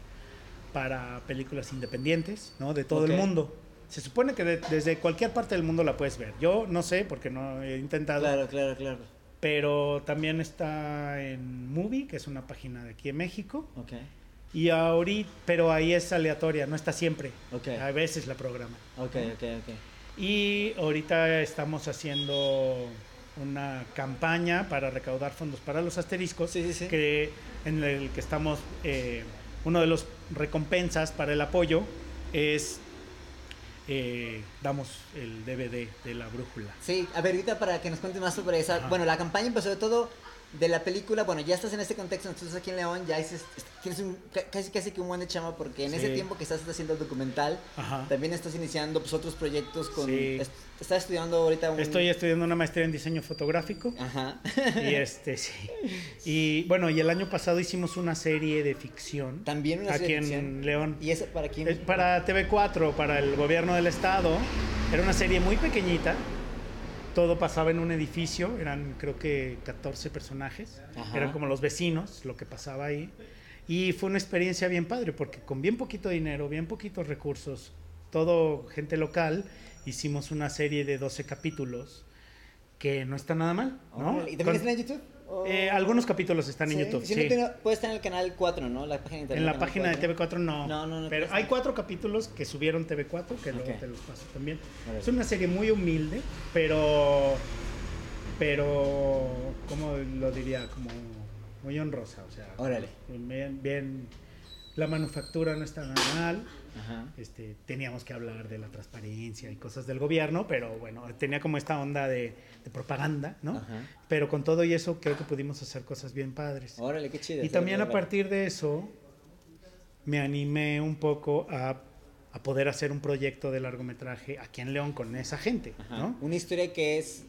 para películas independientes, ¿no? De todo el mundo. Se supone que de- desde cualquier parte del mundo la puedes ver. Yo no sé porque no he intentado,
Claro, claro, claro.
Pero también está en Movie, que es una página de aquí en México.
Ok.
Y ahorita, pero ahí es aleatoria, no está siempre.
Ok.
A veces la programa.
Ok, ok, ok.
Y ahorita estamos haciendo una campaña para recaudar fondos para los asteriscos,
Sí, sí, sí.
que en el que estamos, eh, uno de los recompensas para el apoyo es eh, damos el DVD de la brújula.
Sí, a ver, ahorita para que nos cuentes más sobre esa.
Ajá.
Bueno, la campaña empezó de todo de la película. Bueno, ya estás en este contexto, entonces aquí en León ya dices, tienes un, ca- casi casi que un buen de chama porque en ese
Sí.
tiempo que estás haciendo el documental,
Ajá.
también estás iniciando pues otros proyectos con.
Sí.
est- estás estudiando ahorita un.
Estoy estudiando una maestría en diseño fotográfico.
Ajá.
Y este, sí. Y bueno, y el año pasado hicimos una serie de ficción.
También una
aquí
serie de
en
ficción.
León.
¿Y eso para quién?
Es para TV4, para el gobierno del estado. Era una serie muy pequeñita. Todo pasaba en un edificio. Eran creo que 14 personajes.
Ajá.
Eran como los vecinos, lo que pasaba ahí. Y fue una experiencia bien padre porque con bien poquito dinero, bien poquitos recursos, todo gente local, hicimos una serie de 12 capítulos que no está nada mal. ¿no?
¿Y también
Con-
está en YouTube? O-
Eh, algunos capítulos están en YouTube,
si no puede estar en el canal 4, ¿no? La página de internet
En la página de
4.
TV4 no.
No, no, no
Pero hay cuatro capítulos que subieron TV4, que luego te los paso también. Es una serie muy humilde, pero. Pero. ¿Cómo lo diría? Como muy honrosa. O sea,
Órale.
bien. bien la manufactura no está nada mal.
Ajá.
Este, teníamos que hablar de la transparencia y cosas del gobierno, pero bueno, tenía como esta onda de, de propaganda, ¿no?
Ajá.
Pero con todo y eso creo que pudimos hacer cosas bien padres.
Órale, qué chido.
Y también a partir de eso me animé un poco a, a poder hacer un proyecto de largometraje aquí en León con esa gente,
Ajá.
¿no?
Una historia que es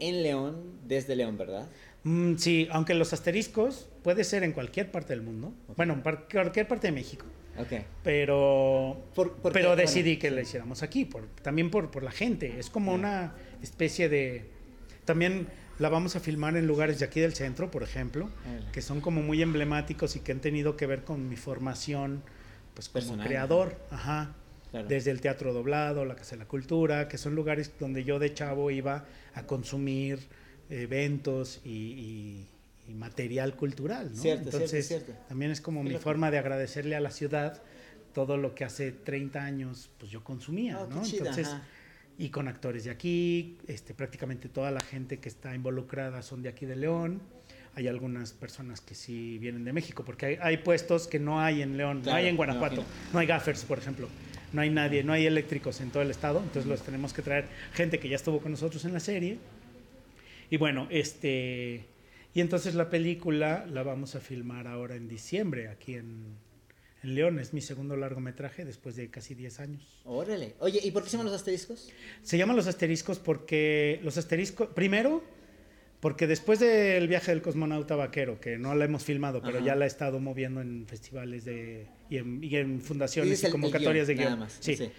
en León, desde León, ¿verdad?
Mm, sí, aunque los asteriscos puede ser en cualquier parte del mundo, bueno, en par- cualquier parte de México,
Ok.
pero
Por- por qué?
pero decidí que la hiciéramos aquí, por, también por, por la gente. Es como una especie de... También la vamos a filmar en lugares de aquí del centro, por ejemplo, que son como muy emblemáticos y que han tenido que ver con mi formación pues como
Personal,
creador. Ajá.
Claro.
Desde el teatro doblado, la Casa de la Cultura, que son lugares donde yo de chavo iba a consumir eventos y, y- y material cultural, ¿no?
Cierto,
Entonces,
cierto.
también es como mi forma de agradecerle a la ciudad todo lo que hace 30 años pues yo consumía,
Oh, qué
¿no?
chido,
Entonces,
ajá.
y con actores de aquí, este, prácticamente toda la gente que está involucrada son de aquí de León. Hay algunas personas que sí vienen de México, porque hay, hay puestos que no hay en León, no hay en Guanajuato, no hay gaffers, por ejemplo, no hay nadie, no hay eléctricos en todo el estado, entonces los tenemos que traer gente que ya estuvo con nosotros en la serie. Y bueno, este, y entonces la película la vamos a filmar ahora en diciembre aquí en, en León, es mi segundo largometraje después de casi 10 años.
Órale. Oye, ¿y por qué se llaman los asteriscos?
Se llaman los asteriscos porque los asteriscos, primero, porque después del viaje del cosmonauta vaquero, que no la hemos filmado, pero
Ajá.
ya la he estado moviendo en festivales de, y, en, y en fundaciones y
el-
convocatorias
guion,
de
nada
guion.
más,
Sí.
sí.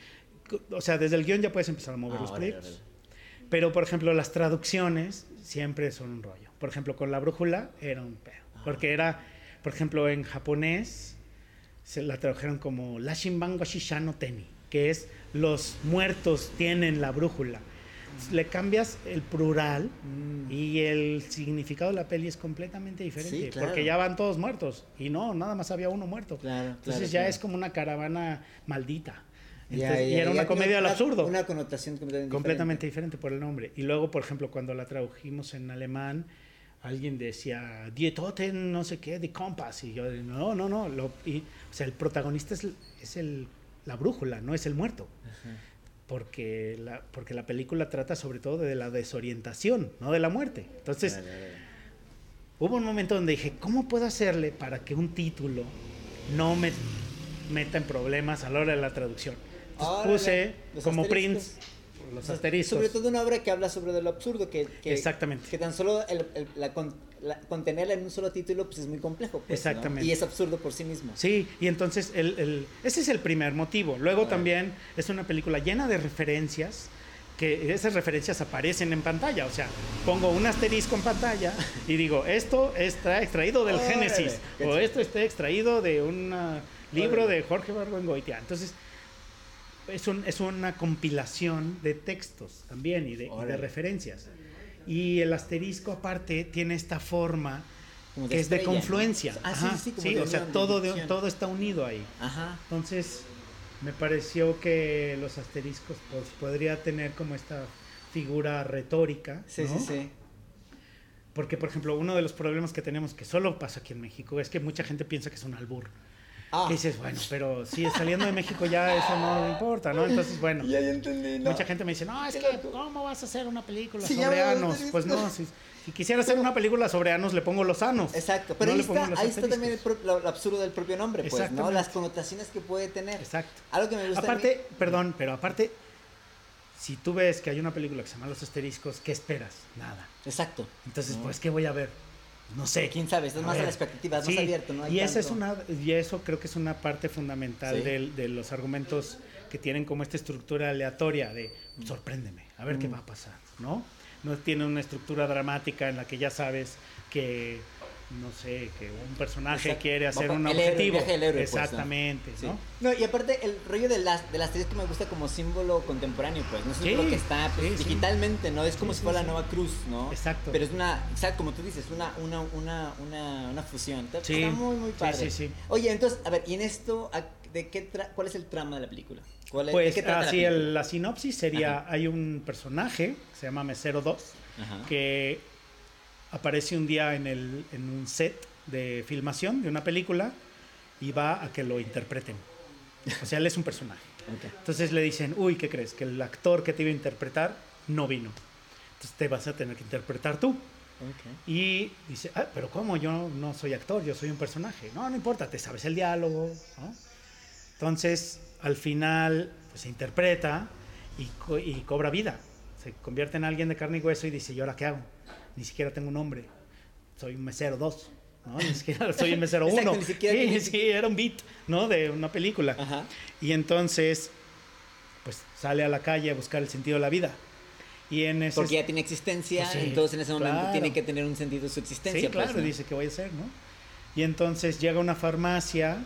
O sea, desde el guion ya puedes empezar a mover
Ah,
los
órale,
proyectos.
órale.
Pero, por ejemplo, las traducciones siempre son un rollo. Por ejemplo, con la brújula era un pedo.
Ah.
Porque era, por ejemplo, en japonés se la tradujeron como Lashinban Washisha no Teni, que es los muertos tienen la brújula. Le cambias el plural y el significado de la peli es completamente diferente.
Mm. Sí, claro.
Porque ya van todos muertos. Y no, nada más había uno muerto.
Claro,
Entonces
claro,
ya es como una caravana maldita.
Ya,
Entonces, y
ya,
era
ya
una
tiene
comedia
una-
absurdo
Una connotación completamente,
completamente diferente por el nombre. Y luego, por ejemplo, cuando la tradujimos en alemán, alguien decía, Die Toten, no sé qué, de Compass. Y yo, no, no, no. Lo, y, o sea, el protagonista es, es el, la brújula, no es el muerto. Porque la, porque la película trata sobre todo de la desorientación, no de la muerte. Entonces,
Vale, vale, vale.
hubo un momento donde dije, ¿cómo puedo hacerle para que un título no me meta en problemas a la hora de la traducción? Entonces
Órale,
puse como
asteriscos.
Prince los asteriscos.
Sobre todo una obra que habla sobre lo absurdo, que, que-
Exactamente.
que tan solo el- el- la con- la- contenerla en un solo título pues es muy complejo. pues, ¿no?
Exactamente.
Y es absurdo por sí mismo.
Sí, y entonces el, ese es el primer motivo. Luego
Órale.
también es una película llena de referencias, que esas referencias aparecen en pantalla. O sea, pongo un asterisco en pantalla y digo, esto está extraído del Génesis, o esto está extraído de un ah, libro de Jorge Barbengoitia. Entonces, es, un- es una compilación de textos también y de, y de
Órale.
referencias. Y el asterisco aparte tiene esta forma
Como
que es de confluencia.
Ah, sí,
Ajá,
sí, como
sí,
de
o sea, todo, de- todo está unido ahí.
Ajá.
Entonces, me pareció que los asteriscos pues, podría tener como esta figura retórica.
Sí,
¿no?
sí, sí.
Porque, por ejemplo, uno de los problemas que tenemos, que solo pasa aquí en México, es que mucha gente piensa que es un albur.
Ah,
Y dices, bueno, pero si saliendo de México ya eso no importa, ¿no? Entonces, bueno.
ya, ya entendí, ¿no?
Mucha gente me dice, no, es que. ¿cómo vas a hacer una película
Sí,
sobre anos? Pues no, si, si quisiera hacer una película sobre anos, le pongo los anos.
Exacto, pero
No
ahí, está, ahí está también el,
asteriscos.
pro- lo, lo absurdo del propio nombre, pues, ¿no? Las connotaciones que puede tener.
Exacto.
Algo que me gusta mí-
Aparte, perdón, pero aparte, si tú ves que hay una película que se llama Los Asteriscos, ¿qué esperas? Nada.
Exacto.
Entonces,
No.
pues, ¿qué voy a ver? No sé.
¿Quién sabe? Estás
A
más a
ver.
la expectativa, más
Sí,
abierto, ¿no? Hay
y, esa es una, y eso creo que es una parte fundamental
Sí.
de los argumentos que tienen como esta estructura aleatoria de sorpréndeme, a ver qué
Mm.
va a pasar, ¿no? No tiene una estructura dramática en la que ya sabes que no sé, que un personaje quiere hacer un
el héroe,
objetivo.
viaje del héroe, pues, ¿no?
Exactamente,
Sí.
¿no?
Y aparte el rollo de las de las series que me gusta como símbolo contemporáneo, pues no es
Sí,
lo que está pues,
sí,
digitalmente, ¿no? Es como si fuera la nueva cruz, ¿no?
Exacto.
Pero es una, exacto, como tú dices, una una una una, una fusión.
Sí,
está muy muy padre.
sí, sí.
Oye, entonces, a ver, ¿y en esto de qué tra- cuál es el trama de la película? ¿Cuál es,
Pues
¿De qué trata
así
la
el-
película?
la sinopsis sería, hay un personaje, se llama Mesero 2,
Ajá.
que aparece un día en, el, en un set de filmación de una película y va a que lo interpreten. O sea, él es un personaje.
Ok.
Entonces le dicen, uy, ¿qué crees? Que el actor que te iba a interpretar no vino. Entonces te vas a tener que interpretar tú.
Ok.
Y dice, ah, pero ¿cómo? Yo no soy actor, yo soy un personaje. No, no importa, te sabes el diálogo. ¿no? Entonces, al final, pues se interpreta y, co- y cobra vida. Se convierte en alguien de carne y hueso y dice, ¿y ahora qué hago? Ni siquiera tengo un nombre. Soy un mesero 2. ¿no? Ni siquiera soy un mesero
Exacto,
1.
ni siquiera
Sí, sí, era un beat, ¿no? De una película.
Ajá.
Y entonces, pues sale a la calle a buscar el sentido de la vida. Y en ese
Porque ya tiene existencia,
Pues sí,
entonces en ese momento
claro.
tiene que tener un sentido su existencia.
Sí,
pues,
claro,
¿no?
dice que voy a hacer, ¿no? Y entonces llega a una farmacia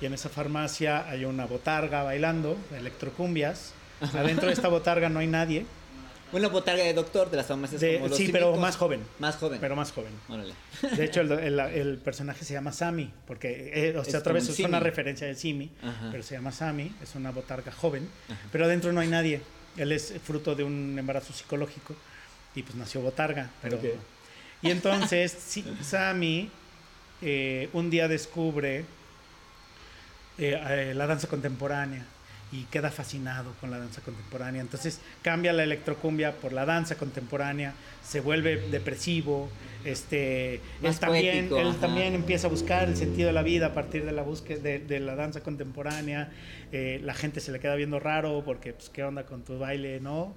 y en esa farmacia hay una botarga bailando, electrocumbias. Adentro de esta botarga no hay nadie,
Una botarga de doctor de las farmacias
De-
como los
sí, pero más joven.
Más joven.
pero más joven.
Órale.
De hecho, el, el- el personaje se llama Sammy, porque, eh, o
Es
sea, otra vez es
un
una referencia de Simi,
Ajá.
pero se llama Sammy, es una botarga joven, pero adentro no hay nadie. Él es fruto de un embarazo psicológico y pues nació botarga. Pero. Y entonces, sí, Sammy eh, un día descubre eh, eh, la danza contemporánea y queda fascinado con la danza contemporánea. Entonces cambia la electrocumbia por la danza contemporánea, se vuelve depresivo, este,
Más
él también,
poético,
él también empieza a buscar el sentido de la vida a partir de la búsqueda de, de la danza contemporánea. Eh, la gente se le queda viendo raro porque, pues, ¿qué onda con tu baile, no?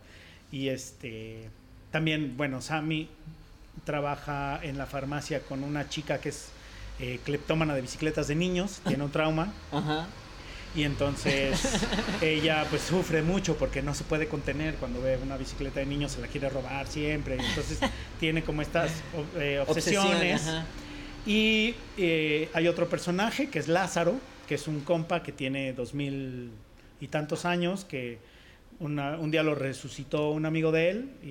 Y este, también, bueno, Sammy trabaja en la farmacia con una chica que es eh, cleptómana de bicicletas de niños, tiene un trauma
Ajá.
Y entonces ella pues sufre mucho porque no se puede contener cuando ve una bicicleta de niños, se la quiere robar siempre, entonces tiene como estas eh, obsesiones. Y eh, hay otro personaje que es Lázaro, que es un compa que tiene dos mil y tantos años, que una- un día lo resucitó un amigo de él y,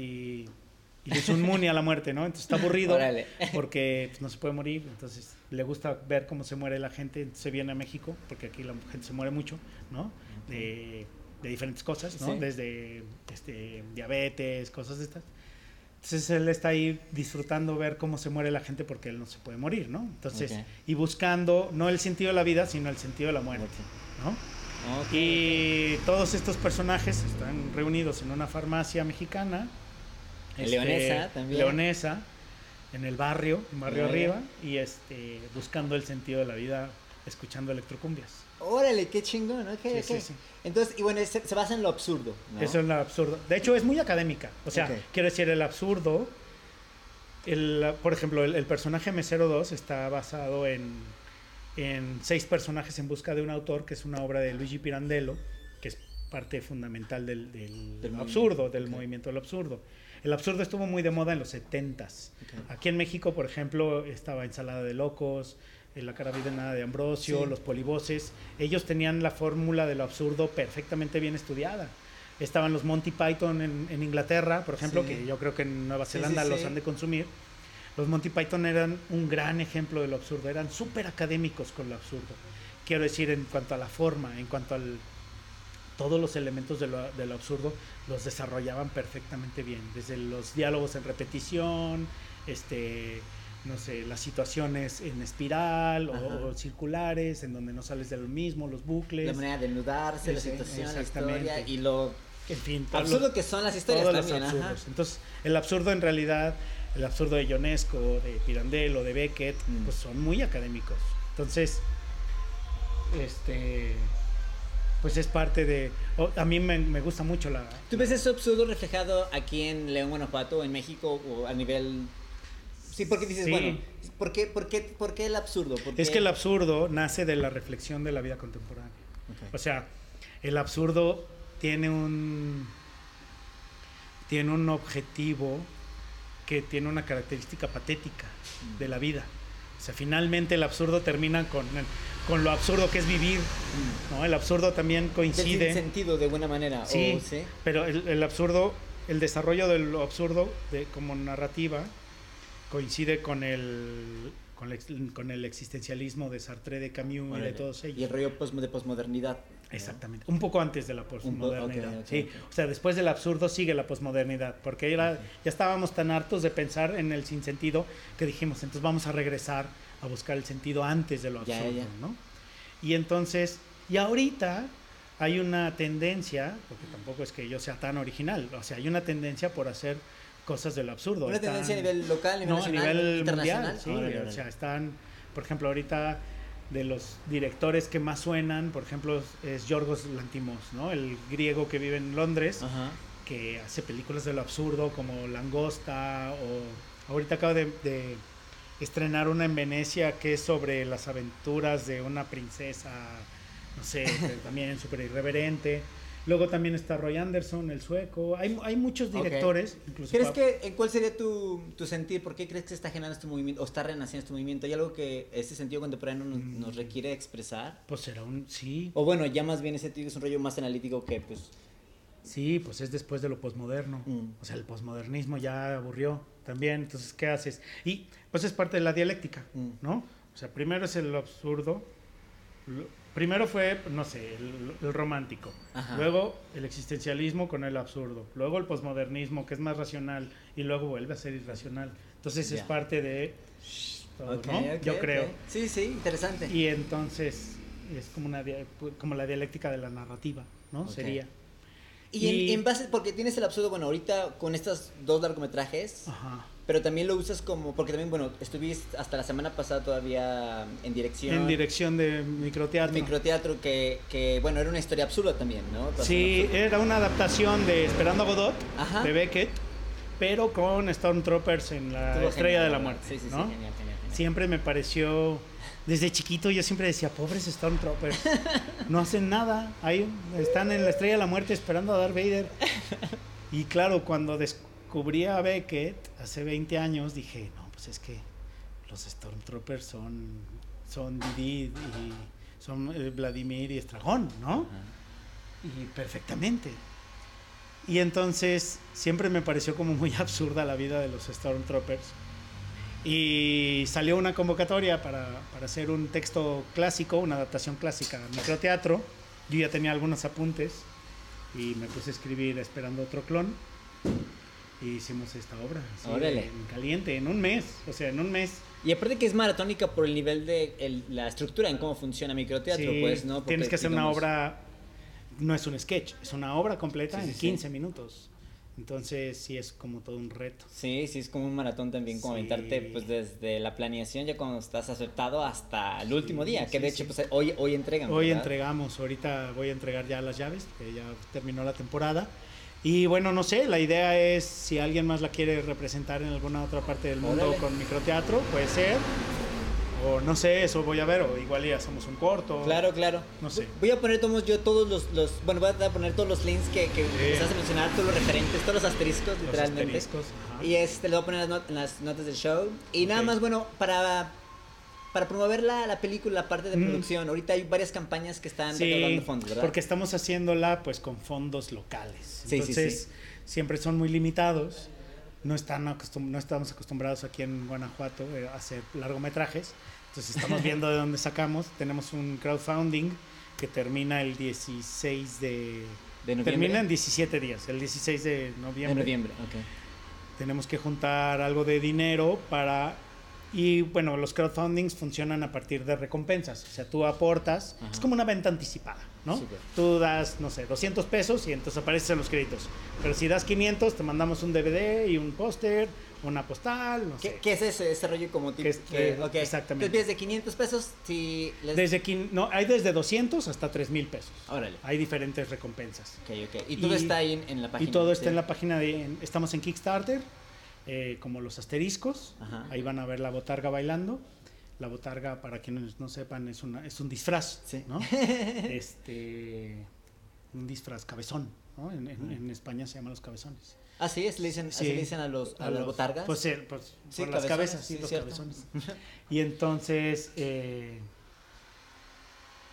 y le hizo un muni a la muerte, ¿no? Entonces está aburrido
Órale.
porque pues, no se puede morir, entonces le gusta ver cómo se muere la gente, se viene a México, porque aquí la gente se muere mucho, ¿no? De, de diferentes cosas, ¿no?
Sí.
Desde este, diabetes, cosas de estas. Entonces él está ahí disfrutando ver cómo se muere la gente porque él no se puede morir, ¿no? Entonces,
Ok.
y buscando no el sentido de la vida, sino el sentido de la muerte, ¿no?
Ok.
Y todos estos personajes están reunidos en una farmacia mexicana. este,
Leonesa también.
Leonesa, en el barrio, un barrio
Órale.
arriba, y este, buscando el sentido de la vida, escuchando electrocumbias.
Órale, qué chingón, ok,
Sí,
ok.
sí, sí.
Entonces, y bueno, se, se basa en lo absurdo, ¿no?
Eso es lo absurdo. De hecho, es muy académica. O sea, quiero decir, el absurdo. El, por ejemplo, el, el personaje Mesero 2 está basado en, en seis personajes en busca de un autor, que es una obra de Luigi Pirandello, que es parte fundamental del, del
Del
absurdo,
movimiento,
del movimiento del absurdo. El absurdo estuvo muy de moda en los 70s.
Ok.
Aquí en México, por ejemplo, estaba Ensalada de Locos, eh, La Carabina de Ambrosio,
Sí.
Los Polivoces. Ellos tenían la fórmula de lo absurdo perfectamente bien estudiada. Estaban los Monty Python en, en Inglaterra, por ejemplo,
Sí.
que yo creo que en Nueva
Sí, sí,
Zelanda los han de consumir. Los Monty Python eran un gran ejemplo de lo absurdo, eran súper académicos con lo absurdo. Quiero decir, en cuanto a la forma, en cuanto al todos los elementos de lo, de lo absurdo los desarrollaban perfectamente bien, desde los diálogos en repetición, este, no sé, las situaciones en espiral o, circulares, en donde no sales de lo mismo, los bucles,
La manera de nudarse, la situación, la
exactamente.
historia y lo
en fin,
absurdo que son las historias
todos los
también, ajá.
absurdos. Entonces, el absurdo en realidad, el absurdo de Ionesco, de Pirandello, de Beckett,
Mm.
pues son muy académicos. Entonces, este, pues es parte de, a mí me, me gusta mucho la...
¿Tú ves ese absurdo reflejado aquí en León, Guanajuato, en México, o a nivel... Sí, porque dices,
Sí.
bueno, ¿por qué, por, qué, ¿por qué el absurdo? ¿Por
Es que el absurdo nace de la reflexión de la vida contemporánea. O sea, el absurdo tiene un tiene un objetivo que tiene una característica patética de la vida. O sea, finalmente el absurdo termina con, con lo absurdo que es vivir, ¿no? El absurdo también coincide.
sentido de buena manera.
Sí,
o- sí.
pero el, el absurdo, el desarrollo de lo absurdo de, como narrativa coincide con el, con, el, ex- con el existencialismo de Sartre, de Camus y de todos ellos.
Y el rollo de posmodernidad.
Exactamente. Un poco antes de la posmodernidad. sí. O sea, después del absurdo sigue la posmodernidad. Porque era, ya estábamos tan hartos de pensar en el sinsentido que dijimos, entonces vamos a regresar a buscar el sentido antes de lo absurdo. ¿no? Y entonces, y ahorita hay una tendencia, porque tampoco es que yo sea tan original, o sea, hay una tendencia por hacer cosas del absurdo.
Una
Están-
tendencia a nivel local, a nivel
no,
nacional,
a nivel
internacional.
mundial, sí. O sea, están, por ejemplo, ahorita de los directores que más suenan, por ejemplo, es Yorgos Lantimos, ¿no? El griego que vive en Londres,
Ajá.
que hace películas de lo absurdo como Langosta o ahorita acaba de, de estrenar una en Venecia que es sobre las aventuras de una princesa, no sé, también súper irreverente. Luego también está Roy Anderson, el sueco. Hay, hay muchos directores. incluso
¿Crees que, en cuál sería tu, tu sentir? ¿Por qué crees que se está generando este movimiento o está renaciendo este movimiento? ¿Hay algo que ese sentido contemporáneo nos,
Mm.
nos requiere expresar?
Pues será un... Sí,
O bueno, ya más bien ese sentido es un rollo más analítico que pues...
Sí, pues es después de lo posmoderno.
Mm.
O sea, el posmodernismo ya aburrió también. Entonces, ¿qué haces? Y pues es parte de la dialéctica,
Mm.
¿no? O sea, primero es el absurdo. Primero fue, no sé, el, el romántico.
Ajá.
Luego el existencialismo con el absurdo. Luego el posmodernismo, que es más racional. Y luego vuelve a ser irracional. Entonces es parte de todo, ¿no? Yo creo.
Sí, sí, interesante.
Y entonces es como, una, como la dialéctica de la narrativa, ¿no? Sería.
Y, en- En, base, porque tienes el absurdo, bueno, ahorita con estos dos largometrajes,
Ajá.
Pero también lo usas como, porque también, bueno, estuviste hasta la semana pasada todavía en dirección.
En dirección de microteatro.
Microteatro que, que, bueno, era una historia absurda también, ¿no?
Sí,
absurda.
era una adaptación de Esperando a Godot,
Ajá.
de Beckett, pero con Stormtroopers en la
Estuvo
Estrella
genial,
de la. Muerte.
Sí, sí, sí,
¿no?
genial, genial, genial.
Siempre me pareció, desde chiquito yo siempre decía, pobres Stormtroopers, no hacen nada, ahí están en la Estrella de la Muerte esperando a Darth Vader. Y claro, cuando descubrí a Beckett hace 20 años, dije, no, pues es que los Stormtroopers son, son Didi y son eh, Vladimir y Estragón, ¿no? Y perfectamente. Y entonces siempre me pareció como muy absurda la vida de los Stormtroopers. Y salió una convocatoria para, para hacer un texto clásico, una adaptación clásica a microteatro. Yo ya tenía algunos apuntes y me puse a escribir esperando otro clon. Y hicimos esta obra.
Órale.
En caliente, en un mes. O sea, en un mes.
Y aparte que es maratónica por el nivel de el- la estructura en cómo funciona microteatro,
Sí,
pues, ¿no?
tienes
Porque,
que hacer una
digamos,
obra, no es un sketch, es una obra completa
Sí,
en
sí.
15 minutos. Entonces sí es como todo un reto.
Sí, sí, es como un maratón también, como aventarte pues desde la planeación ya cuando estás aceptado hasta el último día, que de hecho pues hoy, hoy entregan.
Hoy
¿verdad?
entregamos, ahorita voy a entregar ya las llaves, que ya terminó la temporada. Y bueno, no sé, la idea es si alguien más la quiere representar en alguna otra parte del mundo
Órale.
con microteatro, puede ser. O no sé, eso voy a ver, o igual ya hacemos un corto.
Claro, claro.
No sé.
Voy a poner tomos yo todos los, los bueno, voy a poner todos los links que, que a mencionar, todos los referentes, todos los asteriscos,
Los
literalmente.
asteriscos, ajá.
Y este lo voy a poner en las, notas del show. Y nada más, bueno, para, para promover la, la película, la parte de
Mm.
producción, ahorita hay varias campañas que están
Sí,
recaudando fondos, ¿verdad?
porque estamos haciéndola pues con fondos locales.
Sí, sí,
Entonces,
sí.
siempre son muy limitados. No, están acostum- no estamos acostumbrados aquí en Guanajuato eh, a hacer largometrajes. Entonces estamos viendo de dónde sacamos. Tenemos un crowdfunding que termina el 16 de...
¿De noviembre?
Termina en 17 días, el 16 de
De
noviembre.
noviembre, ok.
Tenemos que juntar algo de dinero para... Y bueno, los crowdfundings funcionan a partir de recompensas. O sea, tú aportas,
Ajá.
es como una venta anticipada, ¿no?
Súper.
Tú das, no sé, 200 pesos y entonces apareces en los créditos. Pero si das 500, te mandamos un DVD y un póster, una postal, no
¿Qué,
sé.
qué es ese, ese rollo como tipo?
Que es-
que-
eh,
ok.
exactamente.
Entonces, desde 500 pesos, si les...
Desde no, hay desde 200 hasta 3000 pesos.
Órale.
Hay diferentes recompensas.
Ok, ok. Y todo
Y-
está ahí en, en la
Y
página.
todo está
¿sí?
en la página de. en- estamos en Kickstarter, eh, como los asteriscos.
Ajá.
Ahí van a ver la botarga bailando. La botarga, para quienes no sepan, es, una, es un disfraz,
Sí.
¿no? este. Un disfraz cabezón, ¿no? En, en- en España se llaman los cabezones.
Así es, le dicen, así
Sí.
le dicen a los a,
A
las
los-
botargas.
Pues, eh, pues,
Sí,
por las cabezas, sí,
sí,
los
cierto.
cabezones. Y entonces, eh,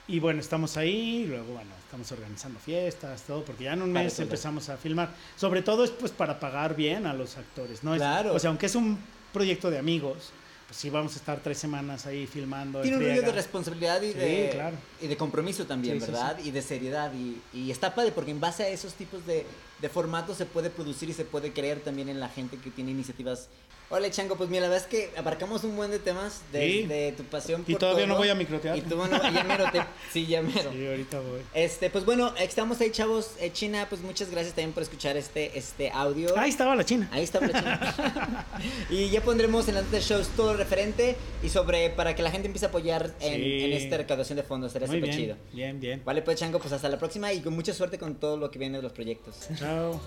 y bueno, estamos ahí, luego, bueno, estamos organizando fiestas, todo, porque ya en un mes empezamos a filmar. Sobre todo es pues para pagar bien a los actores, ¿no? Es-
Claro.
o sea, aunque es un proyecto de amigos, pues sí vamos a estar tres semanas ahí filmando. en
Tiene un rollo
friega.
de responsabilidad y,
Sí,
de,
claro.
y de compromiso también,
Sí, sí,
¿verdad? Y de seriedad. Y, y está padre porque en base a esos tipos de, de formatos se puede producir y se puede creer también en la gente que tiene iniciativas. Hola Chango, pues mira, la verdad es que abarcamos un buen de temas
Sí.
desde tu pasión
Y
por
todavía no voy a microteatro.
Y tú, bueno, ya mero, te- sí, ya mero.
Sí, ahorita voy.
Este, pues bueno, estamos ahí, chavos. Eh, China, pues muchas gracias también por escuchar este, este audio.
Ahí estaba la China.
Ahí está la China. y ya pondremos en las de shows todo referente y sobre para que la gente empiece a apoyar en,
Sí.
en esta recaudación de fondos.
Muy
súper chido.
bien, bien.
Vale, pues Chango, pues hasta la próxima y con mucha suerte con todo lo que viene de los proyectos.
Chao.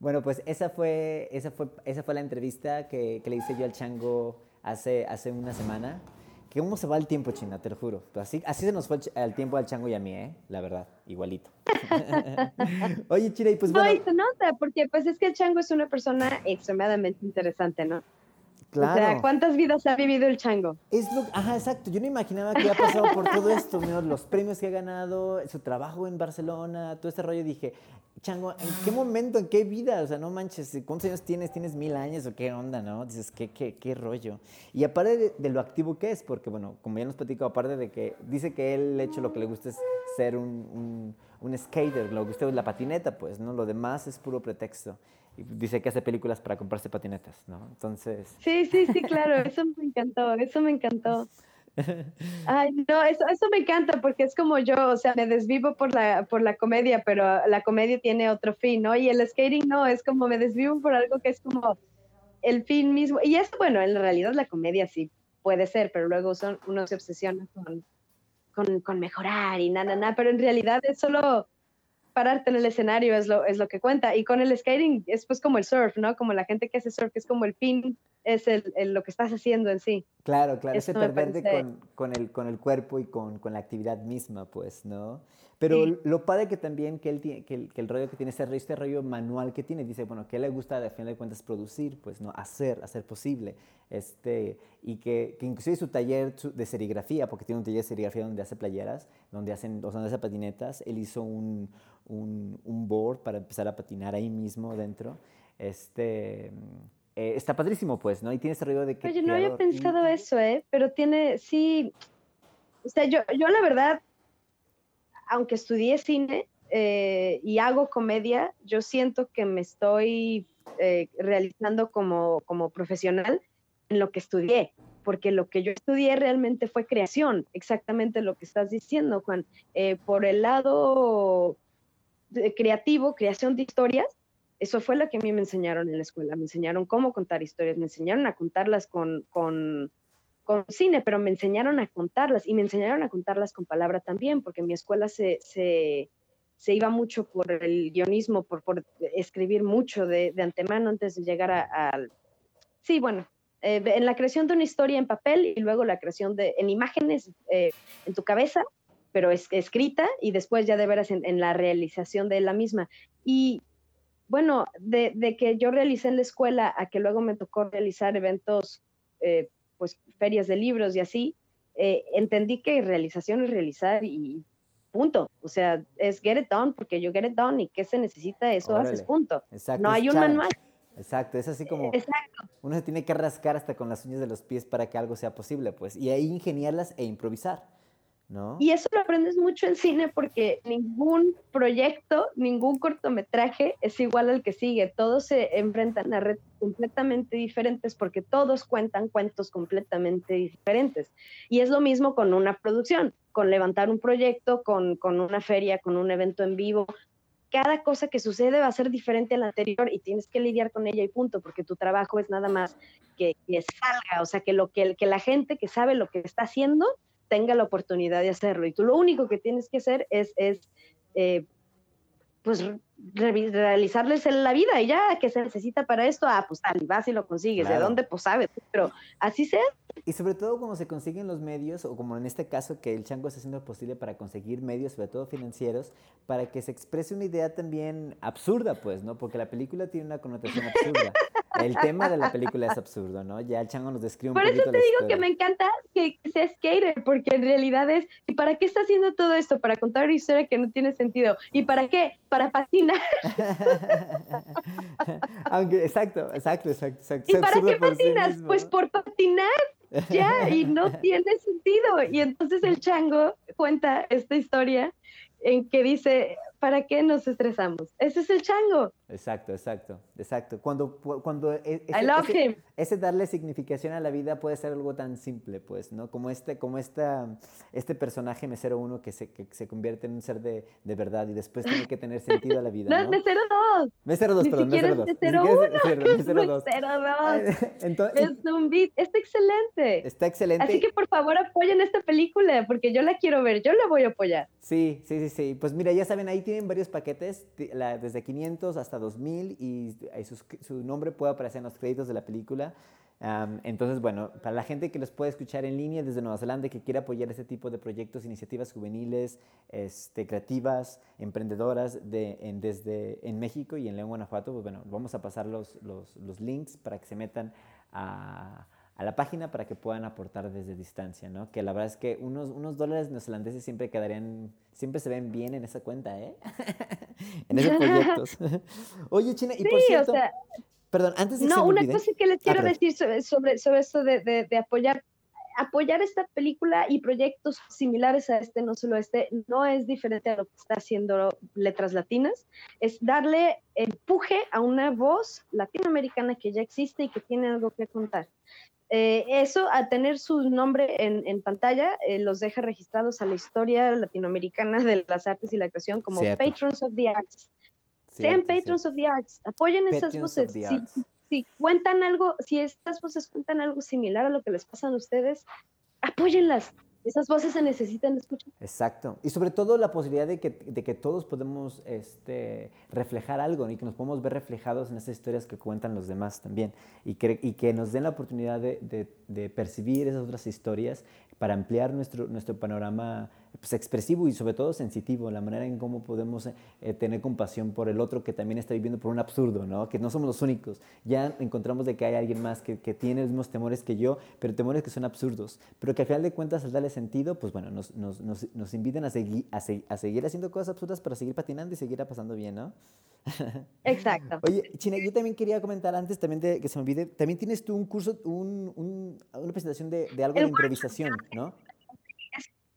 Bueno, pues esa fue, esa fue, esa fue la entrevista que, que le hice yo al Chango hace, hace una semana. Que cómo se va el tiempo, China, te lo juro. Así, así se nos fue el, el tiempo al Chango y a mí, ¿eh? La verdad, igualito. Oye, Chira, y pues
No,
bueno,
y se nota, porque pues es que el chango es una persona extremadamente interesante, ¿no?
claro.
O sea, ¿cuántas vidas ha vivido el chango?
Es lo, ajá, exacto. Yo no imaginaba que había pasado por todo esto, ¿no? los premios que ha ganado, su trabajo en Barcelona, todo este rollo. Dije, Chango, ¿en qué momento, en qué vida? O sea, no manches, ¿cuántos años tienes? ¿Tienes mil años o qué onda, no? Dices, ¿qué, qué, qué rollo? Y aparte de, de lo activo que es, porque, bueno, como ya nos platicó, aparte de que dice que él, de hecho, lo que le gusta es ser un, un, un skater, lo que gusta es la patineta, pues, ¿no? Lo demás es puro pretexto. Y dice que hace películas para comprarse patinetas, ¿no? Entonces...
Sí, sí, sí, claro, eso me encantó, eso me encantó. Ay, no, eso, eso me encanta porque es como yo, o sea, me desvivo por la, por la comedia, pero la comedia tiene otro fin, ¿no? Y el skating no, es como me desvivo por algo que es como el fin mismo. Y es bueno, en realidad la comedia sí puede ser, pero luego son, uno se obsesiona con, con, con mejorar y nada, nada, pero en realidad es solo pararte en el escenario es lo, es lo que cuenta. Y con el skating es pues como el surf, ¿no? Como la gente que hace surf, es como el fin, es el, el- lo que estás haciendo en sí.
Claro, claro,
Eso
ese
me
perderte
parece-
con, con, el, con el cuerpo y con, con la actividad misma, pues, ¿no? Pero
Sí.
lo padre que también que, él tiene, que, el, que el rollo que tiene, ese, rollo- este rollo manual que tiene, dice, bueno, que le gusta, de final de cuentas, producir, pues, ¿no? Hacer, hacer posible. Este, y que, que inclusive su taller de serigrafía, porque tiene un taller de serigrafía donde hace playeras, donde, hacen, o sea, donde hace patinetas, él hizo un, un, un board para empezar a patinar ahí mismo dentro. Este, eh, está padrísimo, pues, ¿no? Y tiene ese rollo de que...
Oye, no había pensado eso, ¿eh? Pero tiene, sí, o sea, yo, yo la verdad, aunque estudié cine eh, y hago comedia, yo siento que me estoy eh, realizando como, como profesional en lo que estudié, porque lo que yo estudié realmente fue creación, exactamente lo que estás diciendo, Juan. Eh, por el lado creativo, creación de historias, eso fue lo que a mí me enseñaron en la escuela. Me enseñaron cómo contar historias, me enseñaron a contarlas con, con, con cine, pero me enseñaron a contarlas y me enseñaron a contarlas con palabra también, porque mi escuela se, se, se iba mucho por el guionismo, por, por escribir mucho de, de antemano antes de llegar al... Sí, bueno, eh, en la creación de una historia en papel y luego la creación de, en imágenes eh, en tu cabeza, pero es, escrita y después ya de veras en, en la realización de la misma. Y bueno, de, de que yo realicé en la escuela a que luego me tocó realizar eventos, eh, pues ferias de libros y así, eh, entendí que realización es realizar y punto. O sea, es get it done porque yo get it done y qué se necesita, eso
Órale.
haces, punto.
Exacto,
No hay un
challenge.
manual.
Exacto, es así como
Exacto.
uno se tiene que rascar hasta con las uñas de los pies para que algo sea posible, pues, y ahí ingeniarlas e improvisar, ¿no?
Y eso lo aprendes mucho en cine porque ningún proyecto, ningún cortometraje es igual al que sigue. Todos se enfrentan a retos completamente diferentes porque todos cuentan cuentos completamente diferentes. Y es lo mismo con una producción, con levantar un proyecto, con, con una feria, con un evento en vivo. Cada cosa que sucede va a ser diferente a la anterior y tienes que lidiar con ella y punto, porque tu trabajo es nada más que, que salga, o sea, que, lo, que, que la gente que sabe lo que está haciendo tenga la oportunidad de hacerlo. Y tú lo único que tienes que hacer es, es eh, pues, realizarles la vida y ya, que se necesita para esto? Ah, pues tal, y vas y lo consigues. ¿De
Claro.
dónde? Pues sabes. Pero así sea.
Y sobre todo cuando se consiguen los medios, o como en este caso que el chango está haciendo lo posible para conseguir medios, sobre todo financieros, para que se exprese una idea también absurda, pues, ¿no? Porque la película tiene una connotación absurda. El tema de la película es absurdo, ¿no? Ya el chango nos describe un
Por
poquito
eso te
la
digo que
historia.
me encanta que que sea skater, porque en realidad es, ¿y para qué está haciendo todo esto? Para contar una historia que no tiene sentido. ¿Y para qué? Para
Aunque, exacto, exacto, exacto, exacto.
¿Y para qué
sí
patinas? Pues por patinar. Ya, y no tiene sentido. Y entonces el chango cuenta esta historia en que dice, ¿para qué nos estresamos? Ese es el chango.
Exacto, exacto, exacto. Cuando, cuando e-
I love
ese-
him.
ese darle significación a la vida puede ser algo tan simple, pues, ¿no? Como este, como esta, este personaje mesero uno que se, que se convierte en un ser de, de verdad y después tiene que tener sentido a la vida,
No,
¿no?
mesero 2.
Mesero 2,
Ni
perdón, mesero
es
2.
mesero uno.
2.
Mesero 2.
Entonces,
Es un beat. Está excelente.
está excelente.
Así que por favor apoyen esta película porque yo la quiero ver, yo la voy a apoyar.
Sí, sí, sí, sí. Pues mira, ya saben, ahí tienen varios paquetes, la- desde 500 hasta 2000 y su nombre puede aparecer en los créditos de la película. Entonces, bueno, para la gente que los puede escuchar en línea desde Nueva Zelanda que quiere apoyar este tipo de proyectos, iniciativas juveniles, este, creativas, emprendedoras de, en, desde en México y en León, Guanajuato, pues bueno, vamos a pasar los, los, los links para que se metan a, a la página para que puedan aportar desde distancia, ¿no? Que la verdad es que unos, unos dólares neozelandeses siempre quedarían, siempre se ven bien en esa cuenta, ¿eh? en esos proyectos. Oye, China, y por
Sí,
cierto,
o sea,
perdón, antes de que se
no,
me
una
olvide-
cosa que les quiero
perdón.
decir sobre, sobre, sobre esto de, de- de apoyar, apoyar esta película y proyectos similares a este, no solo este, no es diferente a lo que está haciendo Letras Latinas, es darle empuje a una voz latinoamericana que ya existe y que tiene algo que contar. Eh, eso, al tener su nombre en, en pantalla, eh, los deja registrados a la historia latinoamericana de las artes y la creación como
Cierto.
Patrons of the Arts. Sean
Cierto,
Patrons
cierto.
of the Arts, apoyen esas
Patrons of
voces. Si, si cuentan algo, si estas voces cuentan algo similar a lo que les pasa a ustedes, apóyenlas. Esas voces se necesitan escuchar.
Exacto. Y sobre todo la posibilidad de que, de que todos podemos este, reflejar algo y que nos podemos ver reflejados en esas historias que cuentan los demás también. Y que, y que nos den la oportunidad de, de- de percibir esas otras historias para ampliar nuestro, nuestro panorama pues, expresivo y sobre todo sensitivo, la manera en cómo podemos eh, tener compasión por el otro que también está viviendo por un absurdo, ¿no? que no somos los únicos. Ya encontramos de que hay alguien más que, que tiene los mismos temores que yo, pero temores que son absurdos, pero que al final de cuentas al darle sentido, pues bueno, nos, nos, nos, nos invitan a, segui- a, se- a seguir haciendo cosas absurdas para seguir patinando y seguir pasando bien, ¿no?
Exacto.
Oye, China, yo también quería comentar antes, también de que se me olvide, también tienes tú un curso, un, un- una presentación de, de algo
El
de improvisación, ¿no?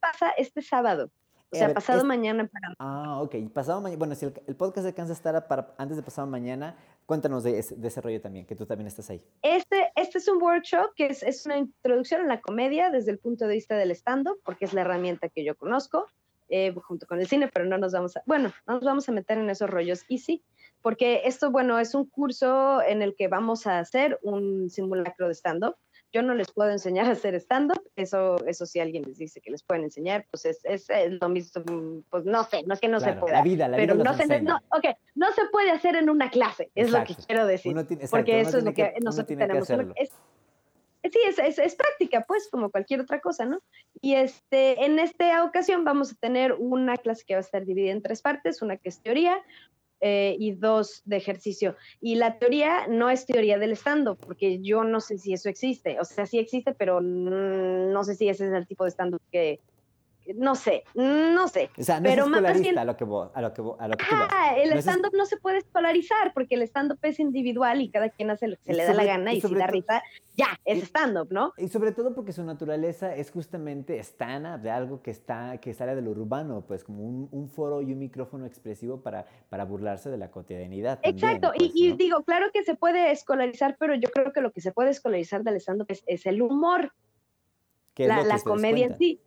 Pasa este sábado, o sea,
ver,
pasado
es-
mañana para
Ah, ok. Pasado mañana, bueno, si el, el podcast alcanza a estar para, antes de pasado mañana, cuéntanos de, ese- de ese rollo también, que tú también estás ahí.
Este, este es un workshop que es, es una introducción a la comedia desde el punto de vista del stand-up, porque es la herramienta que yo conozco, eh, junto con el cine, pero no nos vamos a, bueno, no nos vamos a meter en esos rollos. Y sí, porque esto, bueno, es un curso en el que vamos a hacer un simulacro de stand-up. Yo no les puedo enseñar a hacer stand-up, eso, eso si alguien les dice que les pueden enseñar, pues es, es, es lo mismo, pues no sé, no es que no se pueda.
La vida, la
pero
vida
no se, no, ok, no se puede hacer en una clase, es lo que quiero decir
Uno tiene- exacto,
porque eso es lo que,
uno
nosotros
que
tenemos.
hacerlo.
Es, sí, es, es, es práctica, pues, como cualquier otra cosa, ¿no? Y este, en esta ocasión vamos a tener una clase que va a estar dividida en tres partes, una que es teoría eh, y dos de ejercicio. Y la teoría no es teoría del stand-up, porque yo no sé si eso existe, o sea, sí existe, pero no sé si ese es el tipo de stand-up que- no sé, no sé.
O sea, no
pero
es
más bien-
a lo que, vo- a lo que, vo- a lo que tú vas.
Ah, el
No es es-
stand-up no se puede escolarizar porque el stand-up es individual y cada quien hace lo que se le da la gana
y
y, si da risa, ya, es stand-up, ¿no?
Y sobre todo porque su naturaleza es justamente estana de algo que está que sale de lo urbano, pues como un, un foro y un micrófono expresivo para, para burlarse de la cotidianidad. también,
Exacto,
pues,
y, y
¿no?
digo, claro que se puede escolarizar, pero yo creo que lo que se puede escolarizar del stand-up es, es el humor,
¿Qué es
la, la comedia en sí.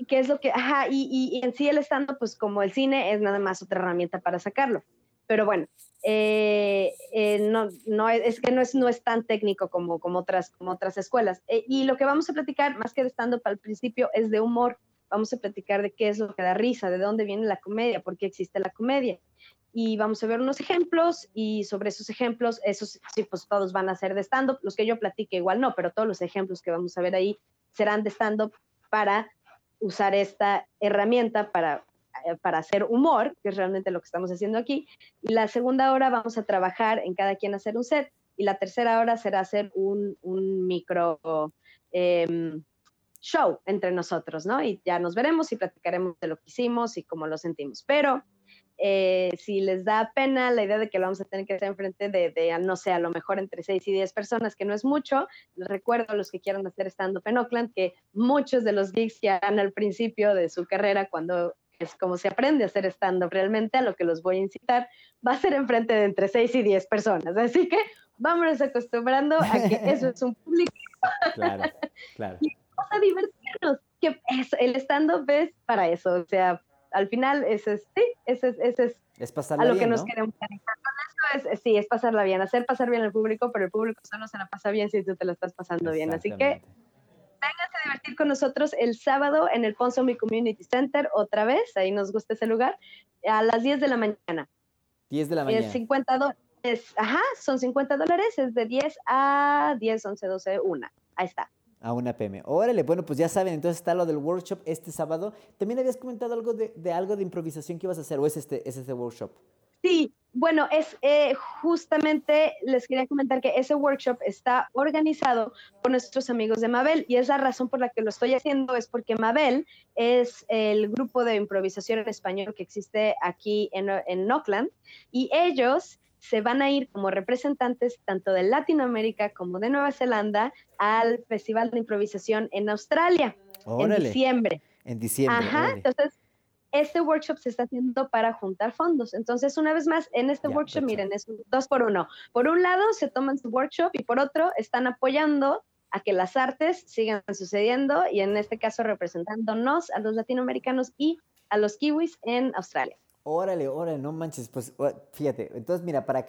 Y que es lo que, ajá, y, y- en sí el stand-up, pues como el cine, es nada más otra herramienta para sacarlo. Pero bueno, eh, eh, no, no es, es que no es, no es tan técnico como, como, otras, como otras escuelas. Eh, y lo que vamos a platicar, más que de stand-up al principio, es de humor. Vamos a platicar de qué es lo que da risa, de dónde viene la comedia, por qué existe la comedia. y vamos a ver unos ejemplos y sobre esos ejemplos, esos sí, pues todos van a ser de stand-up, los que yo platique igual no, pero todos los ejemplos que vamos a ver ahí serán de stand-up para usar esta herramienta para, eh, para hacer humor, que es realmente lo que estamos haciendo aquí. Y la segunda hora vamos a trabajar en cada quien hacer un set y la tercera hora será hacer un, un micro em, show entre nosotros, ¿no? Y ya nos veremos y platicaremos de lo que hicimos y cómo lo sentimos. Pero eh, si les da pena la idea de que lo vamos a tener que hacer enfrente de, de, no sé, a lo mejor entre 6 y 10 personas, que no es mucho, les recuerdo a los que quieran hacer stand-up en Oakland que muchos de los gigs que hagan al principio de su carrera, cuando es como se aprende a hacer stand-up realmente, a lo que los voy a incitar, va a ser enfrente de entre 6 y 10 personas. Así que vámonos acostumbrando a que eso es un público.
Claro, claro.
y vamos a divertirnos, que es, el stand-up es para eso, o sea, al final ese es, sí, ese es, ese es
Es pasarla
a lo
bien,
que nos
¿no?
queremos eso es, sí, es pasarla bien, hacer pasar bien al público, pero el público solo se la pasa bien si tú te la estás pasando bien. Así que vénganse a divertir con nosotros el sábado en el Ponsonby Community Center, otra vez, ahí nos gusta ese lugar, a las 10 de la mañana.
10 de la mañana.
Es 50 dólares, ajá, son 50 dólares, es de 10 a 10, 11, 12, 1. Ahí está.
A una PM. Órale, bueno, pues ya saben, entonces está lo del workshop este sábado. También habías comentado algo de, de algo de improvisación que ibas a hacer, o es este, es este workshop.
Sí, bueno, es eh, justamente les quería comentar que ese workshop está organizado por nuestros amigos de Mabel y es la razón por la que lo estoy haciendo es porque Mabel es el grupo de improvisación en español que existe aquí en, en Auckland y ellos se van a ir como representantes tanto de Latinoamérica como de Nueva Zelanda al Festival de Improvisación en Australia en diciembre.
en diciembre.
Ajá,
órale.
entonces este workshop se está haciendo para juntar fondos. Entonces, una vez más, en este
Ya,
workshop,
perfecto.
miren, es un dos por uno. Por un lado, se toman su workshop y por otro, están apoyando a que las artes sigan sucediendo y en este caso representándonos a los latinoamericanos y a los kiwis en Australia.
Órale, órale, no manches, pues fíjate, entonces mira, para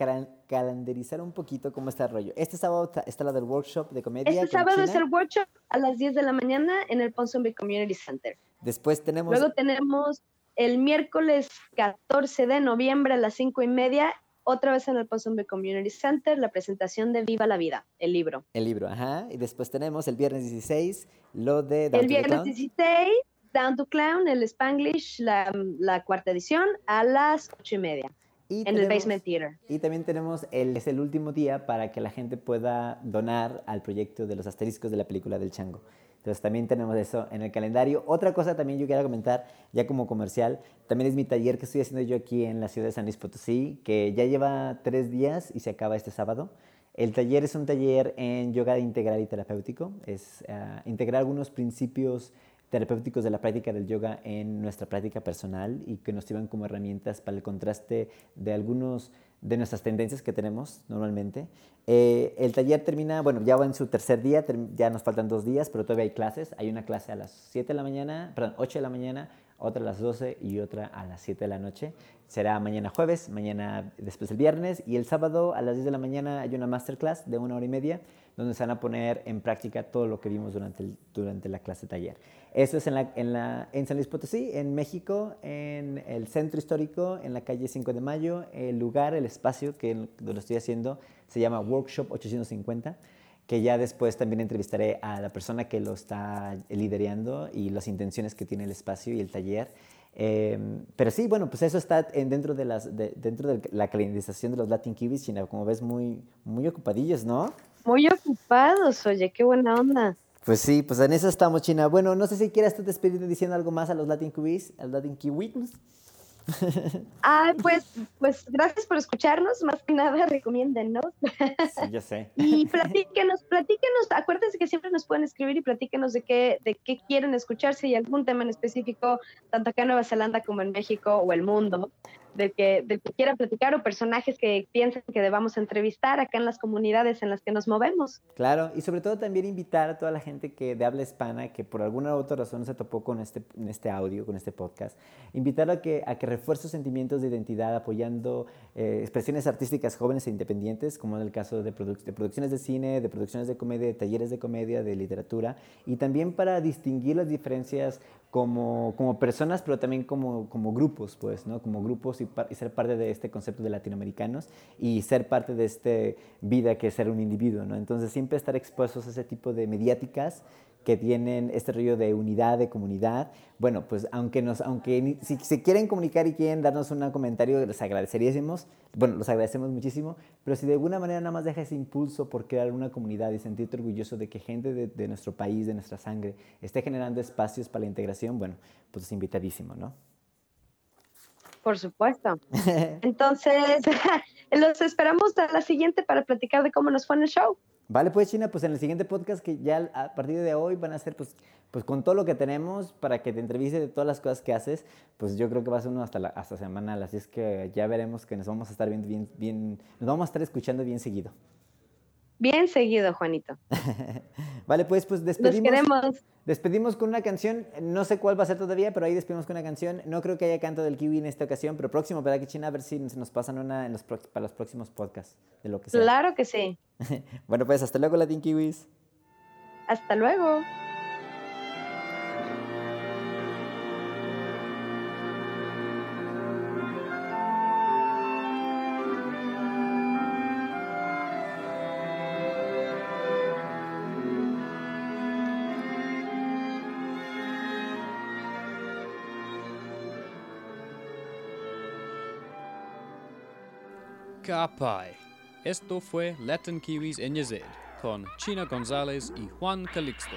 calendarizar un poquito cómo está el rollo. Este sábado está, la del workshop de comedia.
Este sábado es
China.
el workshop a las 10 de la mañana en el Ponsonby Community Center.
Después tenemos
Luego tenemos el miércoles 14 de noviembre a las 5 y media, otra vez en el Ponsonby Community Center, la presentación de Viva la Vida, el libro.
el libro, ajá, y después tenemos el viernes 16 lo de
el viernes
Clown.
16, Down to Clown, el Spanglish, la, la cuarta edición, a las 8 y media,
Y
en el
tenemos-
Basement Theater.
Y también tenemos, el, es el último día para que la gente pueda donar al proyecto de los asteriscos de la película del Chango. Entonces también tenemos eso en el calendario. Otra cosa también yo quería comentar, ya como comercial, también es mi taller que estoy haciendo yo aquí en la ciudad de San Luis Potosí, que ya lleva tres días y se acaba este sábado. El taller es un taller en yoga integral y terapéutico. Es ah, integrar algunos principios terapéuticos de la práctica del yoga en nuestra práctica personal y que nos sirvan como herramientas para el contraste de algunos de nuestras tendencias que tenemos normalmente. Eh, el taller termina, bueno, ya va en su tercer día, ya nos faltan dos días, pero todavía hay clases. Hay una clase a las 7 de la mañana, perdón, 8 de la mañana, otra a las 12 y otra a las 7 de la noche. Será mañana jueves, mañana después el viernes y el sábado a las 10 de la mañana hay una masterclass de una hora y media donde se van a poner en práctica todo lo que vimos durante, el- durante la clase taller. Eso es en, la, en, la, en San Luis Potosí, en México, en el centro histórico, en la calle 5 de Mayo. El lugar, el espacio que lo estoy haciendo se llama Workshop 850, que ya después también entrevistaré a la persona que lo está liderando y las intenciones que tiene el espacio y el taller. Eh, pero sí, bueno, pues eso está en- dentro, de las, de- dentro de la calendarización de los Latin Kiwis, China, como ves, muy, muy ocupadillos, ¿no?
Muy ocupados, oye, qué buena onda.
Pues sí, pues en eso estamos, China. Bueno, no sé si quieras tú despedirte diciendo algo más a los Latin Kiwis, a los Latin Kiwis.
Ah, pues, pues gracias por escucharnos, más que nada recomiéndennos.
Sí, ya sé.
Y platíquenos, platíquenos, acuérdense que siempre nos pueden escribir y platíquenos de qué, de qué quieren escuchar, si hay algún tema en específico, tanto acá en Nueva Zelanda como en México o el mundo, del que, del que quieran platicar o personajes que piensen que debamos entrevistar acá en las comunidades en las que nos movemos.
Claro, y sobre todo también invitar a toda la gente que de habla hispana, que por alguna u otra razón se topó con este, en este audio, con este podcast, invitarlo a que, a que refuerce sus sentimientos de identidad apoyando eh, expresiones artísticas jóvenes e independientes, como en el caso de, produ- de producciones de cine, de producciones de comedia, de talleres de comedia, de literatura, y también para distinguir las diferencias como, como personas, pero también como, como grupos, pues, ¿no? Como grupos y, y ser parte de este concepto de latinoamericanos y ser parte de esta vida que es ser un individuo, ¿no? Entonces siempre estar expuestos a ese tipo de mediáticas que tienen este rollo de unidad, de comunidad. Bueno, pues aunque nos, aunque si se quieren comunicar y quieren darnos un comentario, les agradeceríamos, bueno, los agradecemos muchísimo, pero si de alguna manera nada más deja ese impulso por crear una comunidad y sentirte orgulloso de que gente de, de nuestro país, de nuestra sangre, esté generando espacios para la integración, bueno, pues es invitadísimo, ¿no?
Por supuesto. Entonces, los esperamos a la siguiente para platicar de cómo nos fue en el show.
Vale, pues China, pues en el siguiente podcast que ya a partir de hoy van a ser pues, pues con todo lo que tenemos para que te entreviste de todas las cosas que haces, pues yo creo que va a ser uno hasta, la, hasta semanal, así es que ya veremos que nos vamos a estar viendo bien, bien, nos vamos a estar escuchando bien seguido.
Bien seguido, Juanito.
Vale, pues, pues despedimos.
queremos.
Despedimos con una canción, no sé cuál va a ser todavía, pero ahí despedimos con una canción. No creo que haya canto del kiwi en esta ocasión, pero próximo, ¿verdad que China? A ver si se nos pasan una en los, para los próximos podcasts, de lo que sea.
Claro que sí.
Bueno, pues hasta luego, Latin Kiwis.
Hasta luego.
Kapai. Esto fue Latin Kiwis en con China González y Juan Calixto.